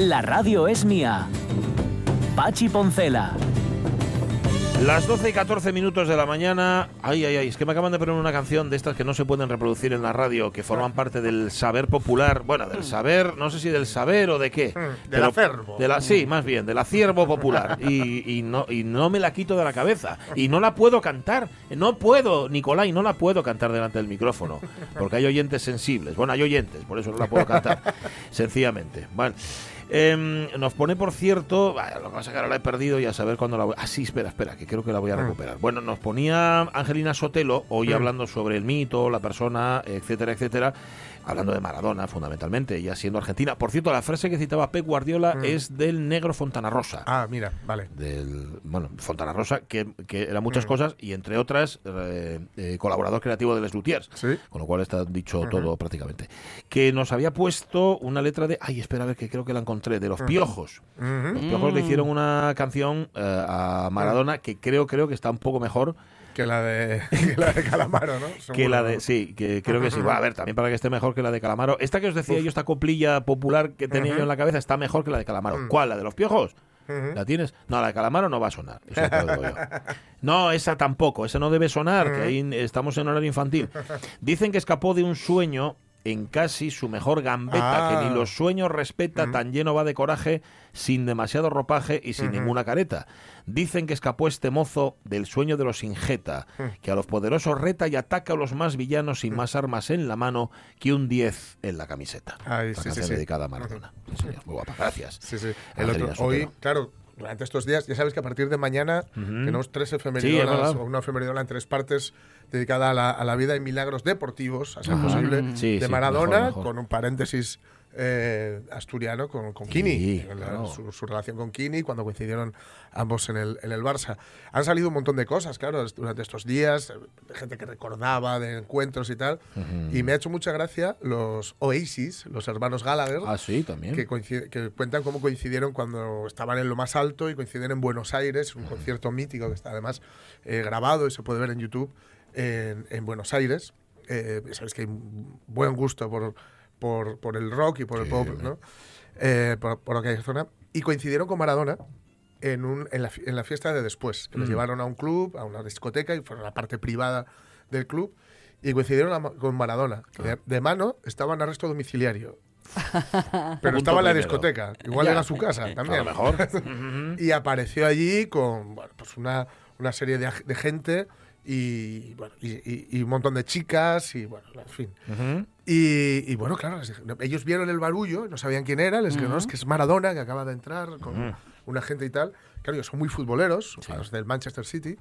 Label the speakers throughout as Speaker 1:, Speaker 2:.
Speaker 1: La radio es mía. Pachi Poncela.
Speaker 2: Las 12 y 14 minutos de la mañana. Ay, ay, ay, es que me acaban de poner una canción de estas que no se pueden reproducir en la radio, que forman parte del saber popular. Bueno, del saber, no sé si del saber o de qué.
Speaker 3: Mm, del acervo.
Speaker 2: De la, sí, más bien, del aciervo popular. Y, y no, y no me la quito de la cabeza. Y no la puedo cantar. No puedo, Nicolai, no la puedo cantar delante del micrófono. Porque hay oyentes sensibles. Bueno, hay oyentes, por eso no la puedo cantar. sencillamente. Bueno. Em, nos pone, por cierto, vaya, lo que pasa que ahora la he perdido y a saber cuándo la voy. Ah, sí, espera, espera, que creo que la voy a
Speaker 3: Mm.
Speaker 2: recuperar. Bueno, nos ponía Angelina Sotelo hoy
Speaker 3: Mm.
Speaker 2: hablando sobre el mito, la persona, etcétera, etcétera. Hablando de Maradona, fundamentalmente, ella siendo argentina. Por cierto, la frase que citaba Pep Guardiola
Speaker 3: Mm.
Speaker 2: es del negro Fontana Rosa.
Speaker 3: Ah, mira, vale.
Speaker 2: Del, bueno, Fontana Rosa, que, que eran muchas
Speaker 3: Mm.
Speaker 2: cosas, y entre otras, eh, eh, colaborador creativo de Les Luthiers.
Speaker 3: Sí.
Speaker 2: Con lo cual está dicho todo prácticamente. Que nos había puesto una letra de. Ay, espera, a ver, que creo que la encontré. De los piojos. Los piojos le hicieron una canción eh, a Maradona que creo, creo que está un poco mejor
Speaker 3: Que la de, que la de Calamaro, ¿no?
Speaker 2: que la de. Sí, que creo que sí. Va a ver, también para que esté mejor que la de Calamaro. Esta que os decía yo, esta coplilla popular que tenía yo en la cabeza, está mejor que la de Calamaro.
Speaker 3: Mm.
Speaker 2: ¿Cuál? ¿La de los piojos? ¿La tienes? No, la de Calamaro no va a sonar. Eso te lo digo yo. No, esa tampoco. Esa no debe sonar, que ahí estamos en horario infantil. Dicen que escapó de un sueño en casi su mejor gambeta,
Speaker 3: Ah.
Speaker 2: que ni los sueños respeta, tan lleno va de coraje, sin demasiado ropaje y sin ninguna careta. Dicen que escapó este mozo del sueño de los Ingeta, que a los poderosos reta y ataca a los más villanos sin más armas en la mano que un 10 en la camiseta.
Speaker 3: Ay, sí, sí,
Speaker 2: canción
Speaker 3: sí.
Speaker 2: dedicada a Maradona. Muy guapa. Gracias.
Speaker 3: El otro, hoy, claro, durante estos días, ya sabes que a partir de mañana tenemos tres efeméridolas,
Speaker 2: Sí,
Speaker 3: una efeméridola en tres partes dedicada a la, a la vida y milagros deportivos, a ser posible,
Speaker 2: Sí,
Speaker 3: de Maradona,
Speaker 2: mejor, mejor.
Speaker 3: con un paréntesis eh, asturiano con, con
Speaker 2: Sí,
Speaker 3: Kini, la-
Speaker 2: claro.
Speaker 3: su, su relación con Kini, cuando coincidieron ambos en el, en el Barça. Han salido un montón de cosas, claro, durante estos días, eh, gente que recordaba, de encuentros y tal, y me ha hecho mucha gracia los Oasis, los hermanos Gallagher,
Speaker 2: Ah, sí, también.
Speaker 3: que, que cuentan cómo coincidieron cuando estaban en lo más alto y coincidieron en Buenos Aires, un concierto mítico que está además eh, grabado y se puede ver en YouTube en, en Buenos Aires. Eh, Sabes que hay buen gusto por, por, por el rock y por el pop. ¿no? Eh, por, por aquella zona. Y coincidieron con Maradona en, un, en, la, en la fiesta de después, que les
Speaker 2: Mm.
Speaker 3: llevaron a un club, a una discoteca y fueron a la parte privada del club. Y coincidieron a con Maradona, que de, de mano estaba en arresto domiciliario. Pero estaba en la discoteca. Igual
Speaker 2: Ya.
Speaker 3: era su casa
Speaker 2: A
Speaker 3: también.
Speaker 2: lo mejor.
Speaker 3: Y apareció allí con bueno, pues una, una serie de, de gente y, bueno, y, y- y un montón de chicas y bueno, en fin.
Speaker 2: Ujú.
Speaker 3: Y, y bueno, claro, ellos vieron el barullo, no sabían quién era, les dijeron, no, es que es Maradona, que acaba de entrar con una gente y tal. Claro, ellos son muy futboleros, los del Manchester City,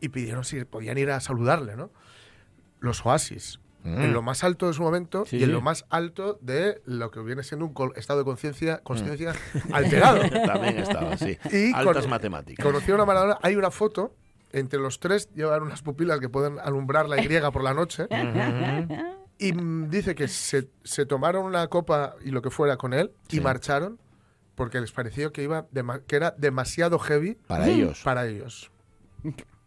Speaker 3: y pidieron si podían ir a saludarle, ¿no? Los Oasis.
Speaker 2: Mm.
Speaker 3: En lo más alto de su momento
Speaker 2: Sí,
Speaker 3: y en
Speaker 2: sí.
Speaker 3: lo más alto de lo que viene siendo un estado de conciencia conciencia alterado.
Speaker 2: También estaba, sí.
Speaker 3: Y
Speaker 2: Altas
Speaker 3: con-
Speaker 2: matemáticas.
Speaker 3: Conocieron a Maradona. Hay una foto entre los tres, llevan unas pupilas que pueden alumbrar la Y por la noche. Y mm, dice que se, se tomaron una copa y lo que fuera con él y
Speaker 2: Sí.
Speaker 3: marcharon porque les pareció que, iba dema- que era demasiado heavy
Speaker 2: Para ellos.
Speaker 3: para ellos.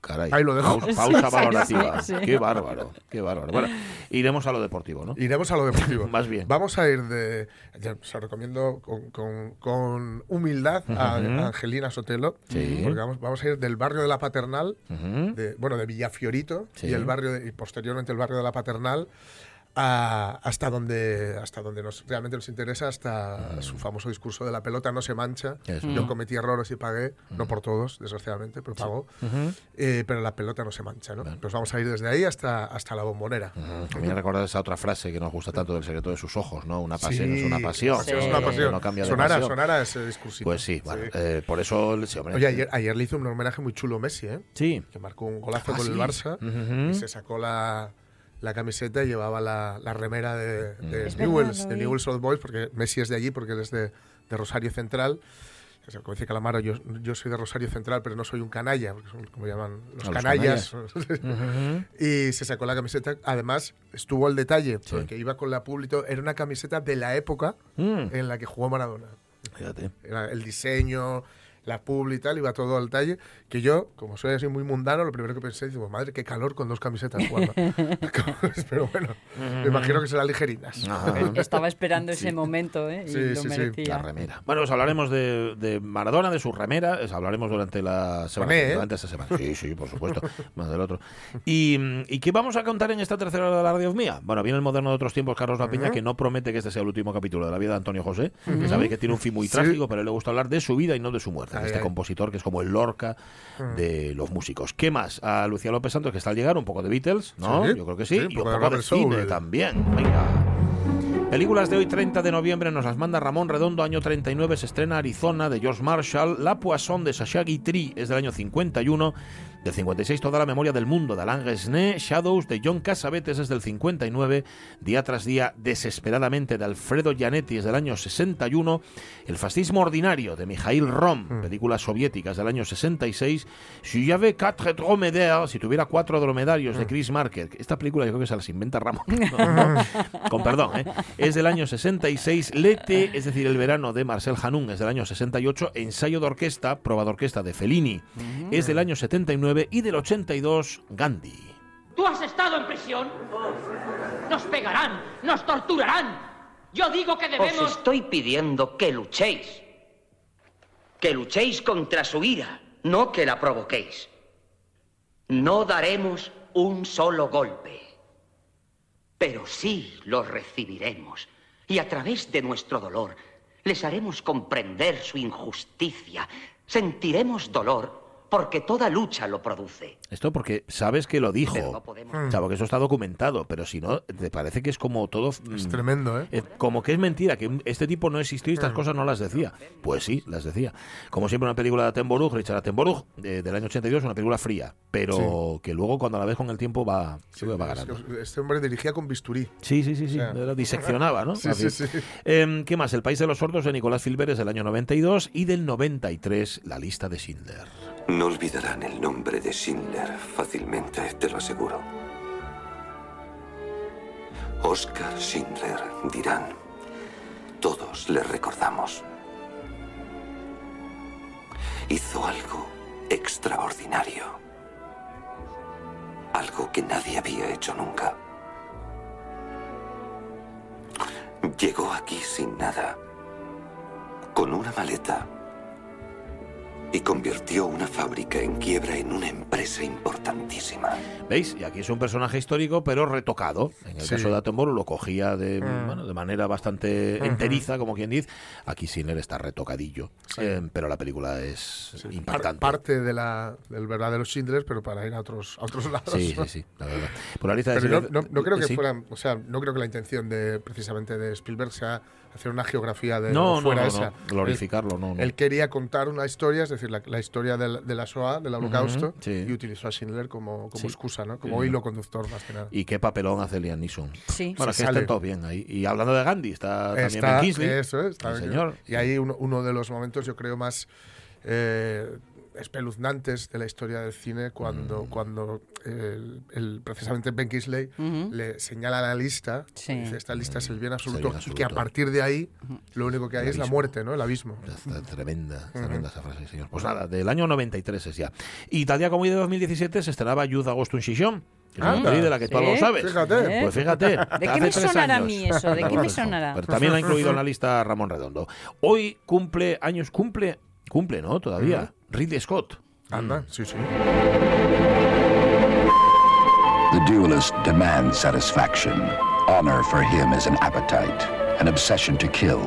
Speaker 2: Caray.
Speaker 3: Ahí lo dejo.
Speaker 2: Pausa, pausa
Speaker 4: Sí,
Speaker 2: valorativa.
Speaker 4: sí, sí.
Speaker 2: Qué bárbaro, qué bárbaro. Bueno, iremos a lo deportivo, ¿no?
Speaker 3: Iremos a lo deportivo.
Speaker 2: Más bien.
Speaker 3: Vamos a ir de. Se recomiendo con, con- con humildad a,
Speaker 2: Ujú.
Speaker 3: a Angelina Sotelo.
Speaker 2: Sí.
Speaker 3: Porque vamos, vamos a ir del barrio de la Paternal
Speaker 2: Ujú.
Speaker 3: de, bueno, de Villafiorito
Speaker 2: Sí.
Speaker 3: y el barrio de- y posteriormente el barrio de la Paternal a- hasta donde hasta donde nos realmente nos interesa hasta su famoso discurso de la pelota no se mancha
Speaker 2: Mm. Eso.
Speaker 3: yo cometí errores y pagué no por todos desgraciadamente pero pagó
Speaker 2: Ujú.
Speaker 3: Eh, pero la pelota no se mancha ¿no? pues vamos a ir desde ahí hasta hasta la bombonera
Speaker 2: me recuerda esa otra frase que nos gusta tanto del secreto de sus ojos, ¿no? Una pasión
Speaker 3: Sí,
Speaker 2: es una pasión.
Speaker 4: Sí.
Speaker 3: es una
Speaker 2: No-
Speaker 3: pasión
Speaker 2: No cambia de
Speaker 3: sonara
Speaker 2: pasión.
Speaker 3: sonara ese discursito
Speaker 2: Pues sí, bueno,
Speaker 3: Sí.
Speaker 2: eh, por eso, sí, hombre,
Speaker 3: Oye, ayer, ayer le hizo un homenaje muy chulo Messi, ¿eh?
Speaker 2: Sí.
Speaker 3: que marcó un golazo
Speaker 2: Ah,
Speaker 3: con
Speaker 2: sí.
Speaker 3: el Barça y se sacó la, la camiseta y llevaba la, la remera de, de
Speaker 4: Es
Speaker 3: Newell's,
Speaker 4: verdad,
Speaker 3: de. Newell's Old Boys, porque Messi es de allí, porque él es de, de Rosario Central. Como dice Calamaro, yo, yo soy de Rosario Central, pero no soy un canalla, porque son como llaman los
Speaker 2: A los
Speaker 3: canallas. y se sacó la camiseta. Además, estuvo el detalle,
Speaker 2: Sí.
Speaker 3: porque iba con la público. Era una camiseta de la época
Speaker 2: Mm,
Speaker 3: en la que jugó Maradona.
Speaker 2: fíjate.
Speaker 3: Era el diseño, la publi y tal, iba todo al talle. Que yo, como soy así muy mundano, lo primero que pensé, digo, madre, qué calor con dos camisetas jugando. Pero bueno, me imagino que serán ligerinas.
Speaker 2: Ajá.
Speaker 4: Estaba esperando ese momento, ¿eh? Y
Speaker 3: Sí,
Speaker 4: lo
Speaker 3: sí,
Speaker 4: merecía.
Speaker 2: La remera. Bueno, os hablaremos de, de Maradona, de su remera, os hablaremos durante la semana.
Speaker 3: ¿eh?
Speaker 2: Durante esta semana. Sí, sí, por supuesto. más del otro. Y, ¿Y qué vamos a contar en esta tercera hora de la radio mía? Bueno, viene el moderno de otros tiempos, Carlos La Peña, que no promete que este sea el último capítulo de la vida de Antonio José, que sabéis que tiene un fin muy
Speaker 3: Sí.
Speaker 2: trágico, pero le gusta hablar de su vida y no de su muerte.
Speaker 3: Ay,
Speaker 2: este
Speaker 3: ay.
Speaker 2: compositor que es como el Lorca de los músicos. ¿Qué más? A Lucía López Santos, que está al llegar, un poco de Beatles, ¿no?
Speaker 3: Sí,
Speaker 2: Yo creo que sí. y un
Speaker 3: poco de
Speaker 2: cine
Speaker 3: Soul.
Speaker 2: también. Venga. Películas de hoy, 30 de noviembre, nos las manda Ramón Redondo, año 39, se estrena Arizona de George Marshall, La Poisson de Sacha Guitry es del año 51, del 56 Toda la memoria del mundo de Alain Resnais, Shadows de John Cassavetes es del 59, Día tras día, Desesperadamente de Alfredo Gianetti es del año 61, El fascismo ordinario de Mikhail Rom, película soviética es del año 66, Si j'avais quatre dromadaires, si tuviera cuatro dromedarios de Chris Marker, esta película yo creo que se las inventa Ramón, con perdón, ¿eh? es del año 66, Lete, es decir, el verano de Marcel Hanun es del año 68, Ensayo de orquesta, prueba de orquesta de Fellini, es del año 79 y del 82, Gandhi.
Speaker 5: ¿Tú has estado en prisión? Nos pegarán, nos torturarán. Yo digo que
Speaker 6: Os
Speaker 5: debemos...
Speaker 6: estoy pidiendo que luchéis. Que luchéis contra su ira, no que la provoquéis. No daremos un solo golpe, pero sí lo recibiremos. Y a través de nuestro dolor les haremos comprender su injusticia. Sentiremos dolor porque toda lucha lo produce.
Speaker 2: Esto porque sabes que lo dijo.
Speaker 6: No podemos...
Speaker 2: O sea, porque eso está documentado, pero si no, te parece que es como todo...
Speaker 3: Es
Speaker 2: mm,
Speaker 3: tremendo, ¿eh?
Speaker 2: eh, como que es mentira, que este tipo no existió y estas cosas no las decía. Pues sí, las decía. Como siempre, una película de Attenborough, Richard Attenborough, eh, del año 82, una película fría, pero que luego cuando la ves con el tiempo va,
Speaker 3: Sí,
Speaker 2: va ganando.
Speaker 3: Este hombre dirigía con bisturí.
Speaker 2: Sí, sí, sí, sí.
Speaker 3: O sea,
Speaker 2: diseccionaba, ¿no?
Speaker 3: Sí,
Speaker 2: Así.
Speaker 3: sí, sí.
Speaker 2: Em, ¿Qué más? El País de los Sordos de Nicolás Filberes del año 92 y del 93, La lista de Schindler.
Speaker 7: No olvidarán el nombre de Schindler fácilmente, te lo aseguro. Oscar Schindler, dirán. Todos le recordamos. Hizo algo extraordinario. Algo que nadie había hecho nunca. Llegó aquí sin nada, con una maleta y convirtió una fábrica en quiebra en una empresa importantísima.
Speaker 2: ¿Veis? Y aquí es un personaje histórico, pero retocado. En el
Speaker 3: Sí.
Speaker 2: caso de Attenborough lo cogía de,
Speaker 3: Mm.
Speaker 2: bueno, de manera bastante
Speaker 3: Ujú.
Speaker 2: enteriza, como quien dice. Aquí Sinner está retocadillo.
Speaker 3: Sí.
Speaker 2: Eh, pero la película es
Speaker 3: Par-
Speaker 2: impactante.
Speaker 3: parte de la, del verdadero Schindler, pero para ir a otros, a otros lados.
Speaker 2: Sí, sí, sí, la verdad. Por la lista de
Speaker 3: Pero no,
Speaker 2: Schindler-
Speaker 3: no- no creo que
Speaker 2: sí.
Speaker 3: fuera, o sea, no creo que la intención de precisamente de Spielberg sea hacer una geografía de
Speaker 2: No,
Speaker 3: fuera
Speaker 2: no,
Speaker 3: esa.
Speaker 2: no, glorificarlo, no, no.
Speaker 3: Él quería contar una historia, es decir, la, la historia del- de la Shoah, del Holocausto,
Speaker 2: sí.
Speaker 3: y utilizó a Schindler como, como
Speaker 2: Sí.
Speaker 3: excusa, ¿no? Como
Speaker 2: Sí.
Speaker 3: hilo conductor más que nada.
Speaker 2: Y qué papelón hace Liam Neeson.
Speaker 4: Sí.
Speaker 2: Bueno,
Speaker 3: Se
Speaker 2: que estén todos bien ahí. Y hablando de Gandhi, está, también
Speaker 3: Está-
Speaker 2: Ben Kingsley.
Speaker 3: Eso es, está Ben
Speaker 2: señor.
Speaker 3: Y ahí uno, uno de los momentos, yo creo, más eh, espeluznantes de la historia del cine cuando,
Speaker 2: Mm.
Speaker 3: cuando el, el- precisamente Ben Kingsley le señala la lista,
Speaker 4: Sí.
Speaker 3: dice, esta lista es el bien absoluto,
Speaker 2: bien
Speaker 3: y que a
Speaker 2: absoluto.
Speaker 3: partir de ahí lo único que hay es la muerte, ¿no? El abismo.
Speaker 2: Está tremenda, tremenda esa frase, señor. Pues nada, del año 93 es ya. Y tal día como hoy de 2017 se estrenaba Youth Agosto en. Que
Speaker 3: Anda.
Speaker 2: peli de la que tú
Speaker 4: Sí.
Speaker 2: algo sabes.
Speaker 3: Fíjate.
Speaker 4: ¿Eh?
Speaker 2: Pues fíjate.
Speaker 4: ¿De qué me sonará a
Speaker 2: años.
Speaker 4: mí eso? ¿De qué me sonará?
Speaker 2: Pero también ha incluido en la lista Ramón Redondo. Hoy cumple años, cumple, cumple, ¿no? Todavía. Ridley Scott.
Speaker 3: Anda, sí, sí.
Speaker 8: The duelist demands satisfaction. Honor for him is an appetite, an obsession to kill.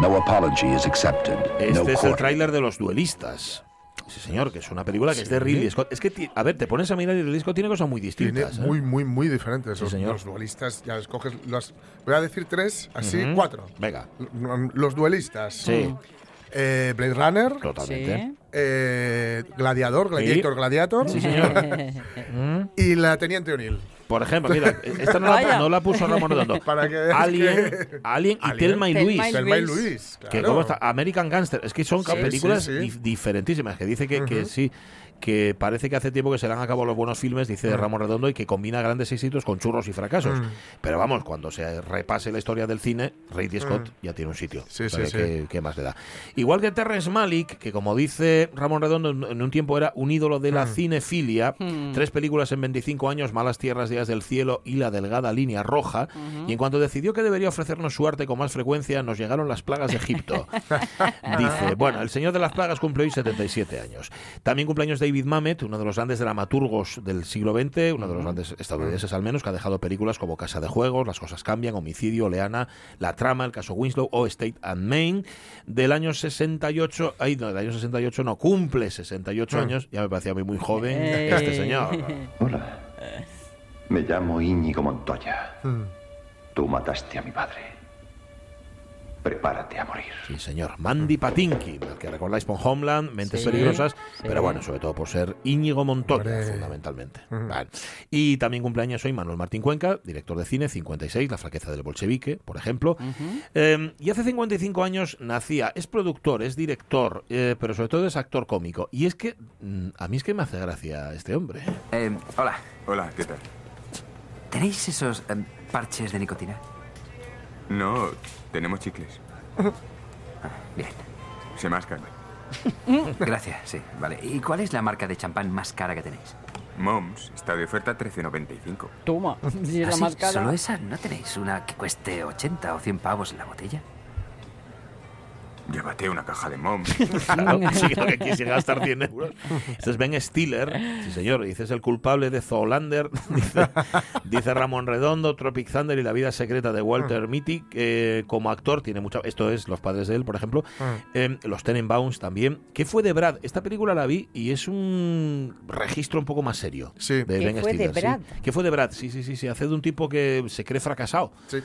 Speaker 8: No apology is accepted.
Speaker 2: Este
Speaker 8: no
Speaker 2: es el tráiler de Los Duelistas. Sí, señor, que es una película que es de Ridley Scott. Es que, a ver, te pones a mirar y Ridley Scott tiene cosas muy
Speaker 3: Tiene
Speaker 2: distintas. ¿eh?
Speaker 3: muy, muy, muy diferentes.
Speaker 2: Sí,
Speaker 3: los,
Speaker 2: señor.
Speaker 3: los duelistas, ya escoges. Los, voy a decir tres, así,
Speaker 2: Ujú.
Speaker 3: cuatro.
Speaker 2: Venga.
Speaker 3: L- Los duelistas.
Speaker 2: Sí.
Speaker 3: Eh, Blade Runner,
Speaker 2: Totalmente.
Speaker 3: eh, Gladiador, Gladiator, Gladiator.
Speaker 2: Sí, señor. Mm.
Speaker 3: Y la Teniente O'Neill.
Speaker 2: Por ejemplo, mira, esta no la, no la puso Ramón Redondo.
Speaker 3: Para que
Speaker 2: Alien,
Speaker 3: que-
Speaker 2: Alien y
Speaker 3: Alien.
Speaker 2: Telma y Luis.
Speaker 4: y
Speaker 3: Thelma y
Speaker 4: Luis.
Speaker 2: Que
Speaker 3: claro.
Speaker 2: cómo está American Gangster. Es que son
Speaker 3: Sí,
Speaker 2: películas
Speaker 3: sí, sí.
Speaker 2: dif- diferentísimas. Que dice que, que sí, que parece que hace tiempo que se le han acabado los buenos filmes, dice
Speaker 3: Mm.
Speaker 2: Ramón Redondo, y que combina grandes éxitos con churros y fracasos. Pero vamos, cuando se repase la historia del cine, Ridley Scott ya tiene un sitio.
Speaker 3: Sí, sí,
Speaker 2: ¿qué,
Speaker 3: sí.
Speaker 2: qué más le da? Igual que Terrence Malick, que como dice Ramón Redondo, en un tiempo era un ídolo de la cinefilia. Tres películas en 25 años, Malas Tierras, Del Cielo y La Delgada Línea Roja. Y en cuanto decidió que debería ofrecernos su arte con más frecuencia, nos llegaron las plagas de Egipto. Dice, bueno, el señor de las plagas cumple hoy 77 años. También cumpleaños David Mamet, uno de los grandes dramaturgos del siglo XX, uno de los grandes estadounidenses al menos, que ha dejado películas como Casa de Juegos, Las Cosas Cambian, Homicidio, Leana, La Trama, El Caso Winslow o State and Main. Del año 68, ay, no, del año 68 no, cumple 68
Speaker 3: Mm.
Speaker 2: años, ya me parecía a mí muy joven
Speaker 4: Eh.
Speaker 2: este señor.
Speaker 7: Hola. Me llamo Íñigo Montoya.
Speaker 3: Mm.
Speaker 7: Tú mataste a mi padre. Prepárate a morir.
Speaker 2: Sí, señor. Mandy Patinkin, al que recordáis por Homeland, Mentes
Speaker 4: Sí,
Speaker 2: Peligrosas,
Speaker 4: sí.
Speaker 2: pero bueno, sobre todo por ser Íñigo Montoya,
Speaker 3: Hombre.
Speaker 2: fundamentalmente. Vale. Y también cumpleaños hoy Manuel Martín Cuenca, director de cine, 56, La fraqueza del bolchevique, por ejemplo. Eh, y hace 55 años nacía, es productor, es director, eh, pero sobre todo es actor cómico. Y es que, mm, a mí es que me hace gracia este hombre.
Speaker 9: Eh, hola.
Speaker 10: Hola, ¿qué tal?
Speaker 9: ¿Tenéis esos em, parches de nicotina?
Speaker 10: No, tenemos chicles.
Speaker 9: Bien.
Speaker 10: Se mascan.
Speaker 9: Gracias, sí. Vale. ¿Y cuál es la marca de champán más cara que tenéis?
Speaker 10: Moms está de oferta 13.95.
Speaker 4: Toma, si es
Speaker 9: ¿Ah,
Speaker 4: la
Speaker 9: sí?
Speaker 4: más cara.
Speaker 9: ¿Solo esa? ¿No tenéis una que cueste 80 o 100 pavos la botella?
Speaker 10: Llévate una caja de Moms.
Speaker 2: Claro, sí, lo que quisiera gastar 100 euros. Este es Ben Stiller, sí señor, dice es el culpable de Zoolander, dice, dice Ramón Redondo, Tropic Thunder y la vida secreta de Walter Mitty, que como actor tiene mucho, esto es Los padres de él, por ejemplo, eh, Los Tenenbaums también. ¿Qué fue de Brad? Esta película la vi y es un registro un poco más serio
Speaker 3: Sí.
Speaker 2: de
Speaker 4: ¿Qué
Speaker 2: Ben
Speaker 4: fue de
Speaker 2: Stiller. sí.
Speaker 4: Brad?
Speaker 2: ¿Qué fue de Brad? Sí, sí, sí, sí, hace de un tipo que se cree fracasado.
Speaker 3: Sí.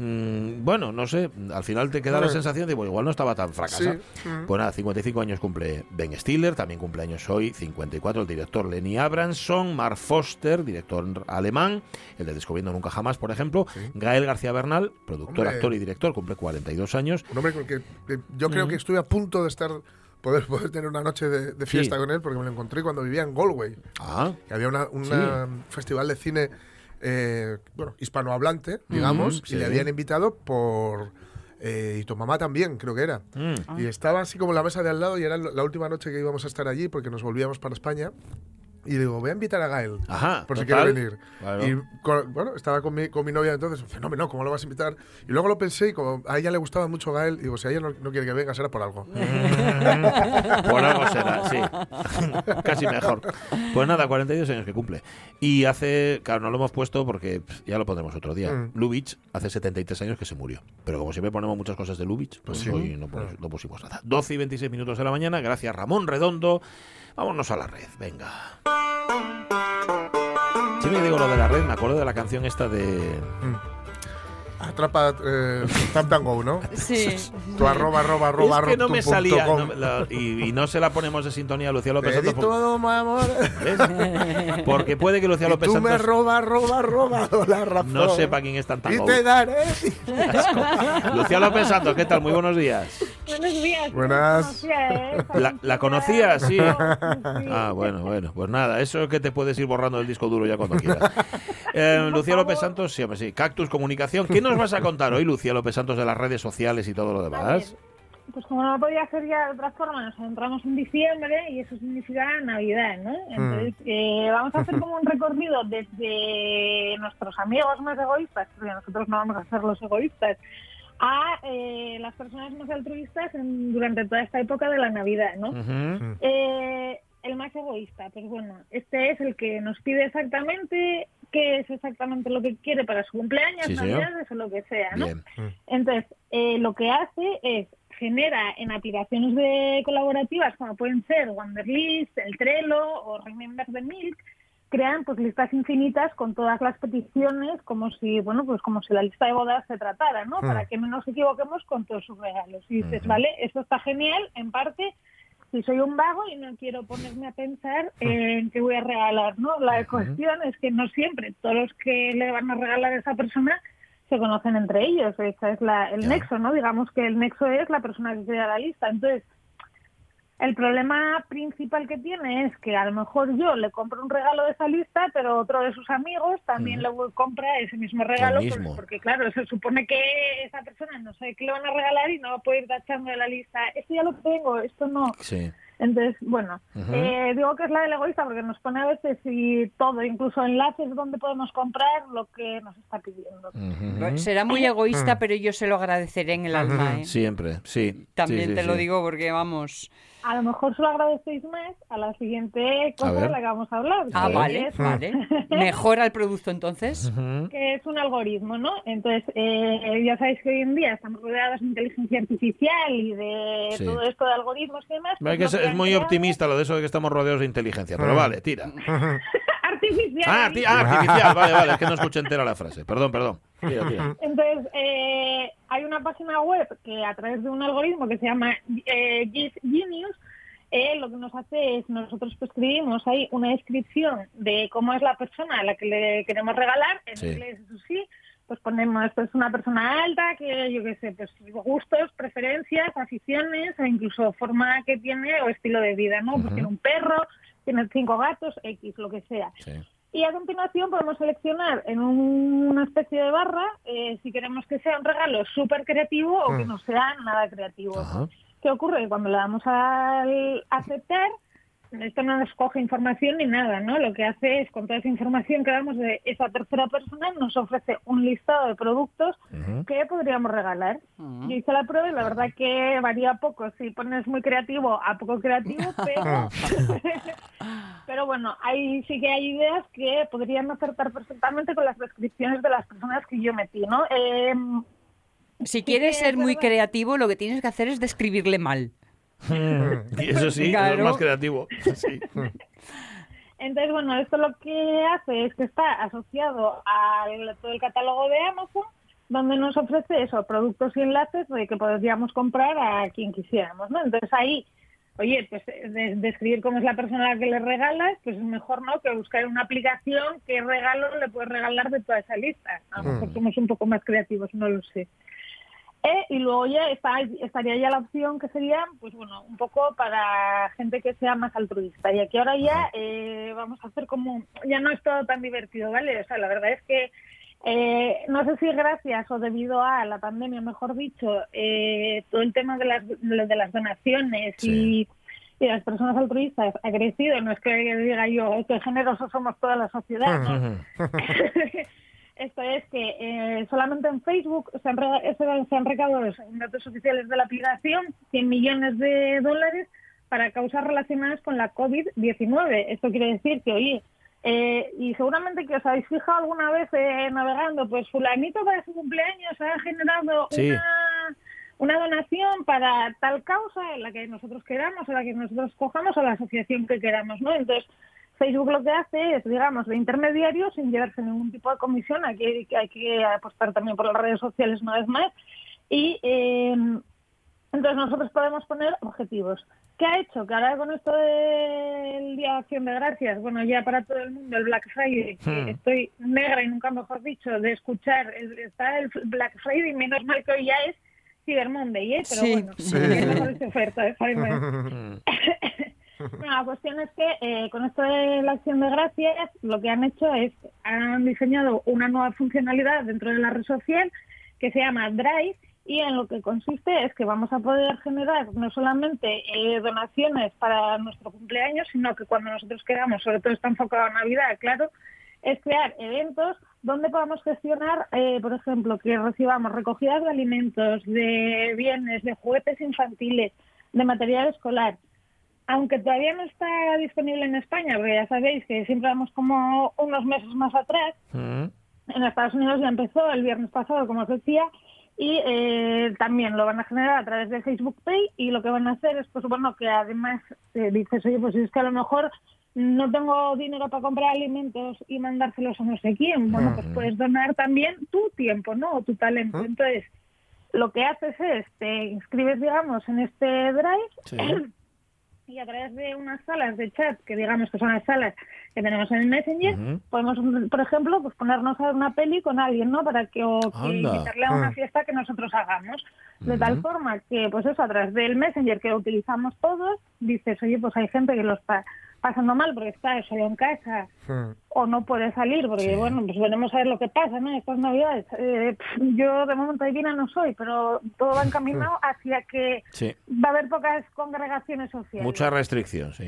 Speaker 2: Mm, bueno, no sé, al final te queda la sensación de, bueno, igual no estaba tan fracasado.
Speaker 3: Sí, mm.
Speaker 2: Pues nada, 55 años cumple Ben Stiller, también cumpleaños hoy, 54, el director Lenny Abramson, Mark Foster, director alemán, el de Descubriendo Nunca Jamás, por ejemplo, Gael García Bernal, productor,
Speaker 3: Hombre.
Speaker 2: actor y director, cumple 42 años.
Speaker 3: Un hombre con el que que yo creo que estuve a punto de estar poder, poder tener una noche de, de fiesta
Speaker 2: Sí.
Speaker 3: con él porque me lo encontré cuando vivía en Galway.
Speaker 2: Ah,
Speaker 3: Que había una, una festival de cine eh, bueno, hispanohablante, digamos,
Speaker 2: sí.
Speaker 3: y le habían invitado por... eh, y tu mamá también, creo que era.
Speaker 2: mm,
Speaker 3: Y estaba así como en la mesa de al lado y era la última noche que íbamos a estar allí porque nos volvíamos para España. Y digo, voy a invitar a Gael.
Speaker 2: Ajá,
Speaker 3: Por si
Speaker 2: total.
Speaker 3: quiere venir. Y con- bueno, estaba con mi, con mi novia entonces. Dice, no, no, ¿cómo lo vas a invitar? Y luego lo pensé y como a ella le gustaba mucho Gael, digo, si a ella no, no quiere que venga, será por algo.
Speaker 2: por algo será, sí. Casi mejor. Pues nada, 42 años que cumple. Y hace, claro, no lo hemos puesto porque pff, ya lo pondremos otro día.
Speaker 3: Mm.
Speaker 2: Lubitsch hace 73 años que se murió. Pero como siempre ponemos muchas cosas de Lubitsch, pues
Speaker 3: sí.
Speaker 2: hoy no, pon- no pusimos nada. 12 y 26 minutos de la mañana, gracias Ramón Redondo. Vámonos a la red, venga. Siempre que digo lo de la red, me acuerdo de la canción esta de...
Speaker 3: Atrapa eh, Tap and Go, ¿no?
Speaker 4: Sí.
Speaker 3: Tu arroba, arroba, arroba,
Speaker 2: es que no me salía no la- y, y no se la ponemos de sintonía a Lucía López Santos. por-
Speaker 3: todo, mi amor.
Speaker 2: ¿ves? Porque puede que Lucía
Speaker 3: Y
Speaker 2: López
Speaker 3: tú me
Speaker 2: Santos
Speaker 3: robas, robas, robas la razón.
Speaker 2: no sepa quién es Tanta
Speaker 3: Y te daré.
Speaker 2: Lucía López Santos, ¿qué tal? Muy buenos días.
Speaker 11: Buenos días.
Speaker 3: Buenas.
Speaker 2: ¿La, la conocías? Sí. Ah, bueno, bueno. Pues nada, eso es que te puedes ir borrando del disco duro ya cuando quieras. Eh, Lucía López Santos, sí, hombre, sí. Cactus Comunicación. ¿Qué nos vas a contar hoy, Lucía López Santos, de las redes sociales y todo lo demás?
Speaker 11: Pues como no podía ser ya de otra forma, nos entramos en diciembre y eso significa Navidad, ¿no? Entonces, eh, vamos a hacer como un recorrido desde nuestros amigos más egoístas, porque nosotros no vamos a ser los egoístas, a eh, las personas más altruistas en- durante toda esta época de la Navidad, ¿no? Eh, el más egoísta, pues bueno, este es el que nos pide exactamente qué es exactamente lo que quiere para su cumpleaños,
Speaker 2: Sí,
Speaker 11: navidades o lo que sea, ¿no?
Speaker 2: Bien.
Speaker 11: Entonces, eh, lo que hace es genera en aplicaciones de colaborativas como pueden ser Wonderlist, el Trello o Remember the Milk, crean pues listas infinitas con todas las peticiones como si bueno pues como si la lista de bodas se tratara no
Speaker 12: Hmm.
Speaker 11: para que no nos equivoquemos con todos sus regalos y dices vale esto está genial en parte si soy un vago y no quiero ponerme a pensar en qué voy a regalar no la cuestión es que no siempre todos los que le van a regalar a esa persona se conocen entre ellos ese es la, el nexo no digamos que el nexo es la persona que crea la lista. Entonces el problema principal que tiene es que a lo mejor yo le compro un regalo de esa lista, pero otro de sus amigos también le compra ese mismo regalo, pues,
Speaker 2: mismo.
Speaker 11: porque claro, se supone que esa persona no sabe qué le van a regalar y no va a poder ir tachando de la lista, esto ya lo tengo, esto no.
Speaker 2: Sí.
Speaker 11: Entonces, bueno, eh, digo que es la del egoísta porque nos pone a veces y todo, incluso enlaces donde podemos comprar lo que nos está pidiendo.
Speaker 4: Será muy egoísta, pero yo se lo agradeceré en el alma. ¿eh?
Speaker 2: Siempre, sí.
Speaker 4: También
Speaker 2: Sí, sí,
Speaker 4: te lo digo porque, vamos...
Speaker 11: A lo mejor se lo agradecéis más a la siguiente cosa de la que vamos a hablar.
Speaker 4: Ah, vale,
Speaker 11: es-
Speaker 4: vale. Mejora el producto entonces.
Speaker 11: que es un algoritmo, ¿no? Entonces, eh, ya sabéis que hoy en día estamos rodeados de inteligencia artificial y de
Speaker 2: Sí.
Speaker 11: todo esto de algoritmos y demás. Pues
Speaker 2: que es muy optimista lo de eso de que estamos rodeados de inteligencia, pero vale, tira.
Speaker 11: Artificial.
Speaker 2: Ah, ah, artificial, vale, vale, es que no escuché entera la frase. Perdón, perdón. Tira, tira.
Speaker 11: Entonces, eh, hay una página web que a través de un algoritmo que se llama eh, Genius, eh, lo que nos hace es, nosotros pues, escribimos ahí una descripción de cómo es la persona a la que le queremos regalar, en
Speaker 12: Sí.
Speaker 11: inglés eso sí, pues ponemos, pues una persona alta, que yo qué sé, pues gustos, preferencias, aficiones, o incluso forma que tiene o estilo de vida, ¿no? Pues
Speaker 12: Ujú.
Speaker 11: tiene un perro, tiene cinco gatos, X, lo que sea. Y a continuación podemos seleccionar en un- una especie de barra eh, si queremos que sea un regalo súper creativo o que
Speaker 12: Mm.
Speaker 11: no sea nada creativo. ¿Qué ocurre? Que Cuando le damos al aceptar, esto no nos coge información ni nada, ¿no? Lo que hace es, con toda esa información que damos de esa tercera persona, nos ofrece un listado de productos que podríamos regalar. Yo hice la prueba y la verdad que varía poco. Si pones muy creativo a poco creativo, pero... Pero bueno, ahí sí que hay ideas que podrían acertar perfectamente con las descripciones de las personas que yo metí, ¿no? Eh,
Speaker 4: Si quieres ser muy creativo, lo que tienes que hacer es describirle mal.
Speaker 2: Y eso sí, eso es más creativo. Sí.
Speaker 11: Entonces, bueno, esto lo que hace es que está asociado a todo el catálogo de Amazon, donde nos ofrece eso, productos y enlaces de que podríamos comprar a quien quisiéramos, ¿no? Entonces ahí, oye, pues de- describir cómo es la persona a la que le regalas, pues es mejor, ¿no? Que buscar una aplicación qué regalo le puedes regalar de toda esa lista. A lo mejor
Speaker 12: Mm.
Speaker 11: somos un poco más creativos, no lo sé. Eh, y luego ya está, estaría ya la opción que sería, pues bueno, un poco para gente que sea más altruista. Y aquí ahora ya eh, vamos a hacer como, ya no es todo tan divertido, ¿vale? O sea, la verdad es que eh, no sé si gracias o debido a la pandemia, mejor dicho, eh, todo el tema de las, de las donaciones y, y las personas altruistas ha crecido. No es que diga yo que generosos somos toda la sociedad, ¿no? Esto es que eh, solamente en Facebook se han, se- han recaudado en datos oficiales de la aplicación 100 millones de dólares para causas relacionadas con la COVID-19. Esto quiere decir que, oye, eh, y seguramente que os habéis fijado alguna vez eh, navegando, pues fulanito para su cumpleaños ha generado
Speaker 2: Sí.
Speaker 11: una, una donación para tal causa en la que nosotros queramos, o la que nosotros cojamos, o la asociación que queramos, ¿no? Entonces, Facebook lo que hace es, digamos, de intermediario sin llevarse ningún tipo de comisión. Aquí hay, que- hay que apostar también por las redes sociales una vez más. Y eh, entonces nosotros podemos poner objetivos. ¿Qué ha hecho? Que ahora con esto del Día de Acción de Gracias, bueno, ya para todo el mundo, el Black Friday,
Speaker 12: Hmm.
Speaker 11: estoy negra y nunca mejor dicho, de escuchar, el- está el Black Friday, menos mal que hoy ya es Cyber Monday, ¿eh? Pero
Speaker 12: Sí.
Speaker 11: bueno,
Speaker 12: Sí.
Speaker 11: mejores ofertas, además. No, la cuestión es que eh, con esto de la acción de gracias, lo que han hecho es, han diseñado una nueva funcionalidad dentro de la red social que se llama Drive y en lo que consiste es que vamos a poder generar no solamente eh, donaciones para nuestro cumpleaños, sino que cuando nosotros queramos, sobre todo está enfocado a Navidad, claro, es crear eventos donde podamos gestionar, eh, por ejemplo, que recibamos recogidas de alimentos, de bienes, de juguetes infantiles, de material escolar. Aunque todavía no está disponible en España, porque ya sabéis que siempre vamos como unos meses más atrás, en Estados Unidos ya empezó el viernes pasado, como os decía, y eh, también lo van a generar a través de Facebook Pay y lo que van a hacer es, pues bueno, que además eh, dices, oye, pues es que a lo mejor no tengo dinero para comprar alimentos y mandárselos a no sé quién. Bueno, pues
Speaker 12: Ujú.
Speaker 11: puedes donar también tu tiempo, ¿no? O tu talento. Entonces, lo que haces es, te inscribes, digamos, en este drive y a través de unas salas de chat, que digamos que son las salas que tenemos en el Messenger, podemos, por ejemplo, pues ponernos a ver una peli con alguien, ¿no? Para que, o que invitarle a una
Speaker 2: Ah.
Speaker 11: fiesta que nosotros hagamos. De tal forma que, pues eso, a través del Messenger que utilizamos todos, dices, oye, pues hay gente que lo está pasando mal porque está solo en casa o no puede salir, porque bueno, pues veremos a ver lo que pasa, ¿no? Estas navidades. Eh, yo de momento divina no soy, pero todo va encaminado hacia que
Speaker 2: Sí.
Speaker 11: va a haber pocas congregaciones sociales.
Speaker 2: Mucha restricción, sí.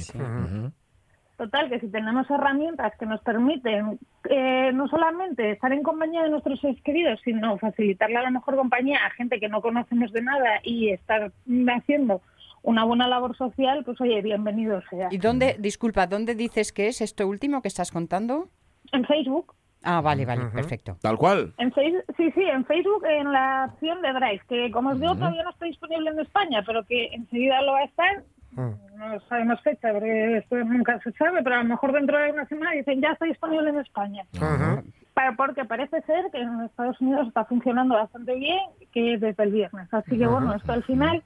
Speaker 11: Total, que si tenemos herramientas que nos permiten eh, no solamente estar en compañía de nuestros seres queridos, sino facilitarle a la mejor compañía a gente que no conocemos de nada y estar haciendo una buena labor social, pues oye, bienvenido sea.
Speaker 4: ¿Y dónde, disculpa, dónde dices que es esto último que estás contando?
Speaker 11: En Facebook.
Speaker 4: Ah, vale, vale, perfecto.
Speaker 2: Tal cual.
Speaker 11: En Face- sí, sí, en Facebook, en la opción de Drive, que como os digo, todavía no está disponible en España, pero que enseguida lo va a estar. No sabemos fecha, porque esto nunca se sabe, pero a lo mejor dentro de una semana dicen ya está disponible en España. Pa- Porque parece ser que en Estados Unidos está funcionando bastante bien, que desde el viernes. Así que bueno, esto al final.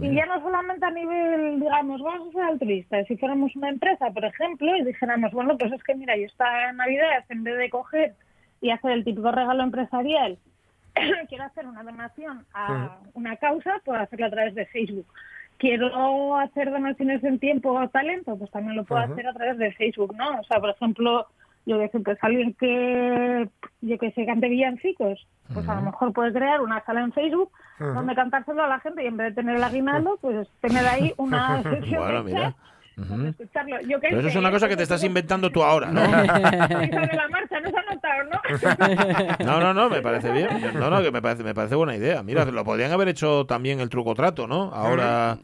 Speaker 11: Y ya no solamente a nivel, digamos, vamos a ser altruistas. Si fuéramos una empresa, por ejemplo, y dijéramos, bueno, pues es que mira, yo esta Navidad, en vez de coger y hacer el típico regalo empresarial, quiero hacer una donación a una causa, puedo hacerlo a través de Facebook. Quiero hacer donaciones en tiempo o talento, pues también lo puedo hacer a través de Facebook, ¿no? O sea, por ejemplo, yo que sé, pues alguien que, yo que sé, cante villancicos, pues a lo mejor puede crear una sala en Facebook donde cantárselo a la gente y en vez de tener el aguinaldo, pues tener ahí una sesión
Speaker 2: Bueno,
Speaker 11: de escucharlo. Yo
Speaker 2: Pero eso es una cosa que
Speaker 11: pues
Speaker 2: te estás
Speaker 11: eso-
Speaker 2: inventando tú ahora, ¿no?
Speaker 11: sobre la marcha, no se ha notado, ¿no?
Speaker 2: No, no, no, me parece bien. No, no, que me parece, me parece buena idea. Mira, lo podrían haber hecho también el truco trato, ¿no? Ahora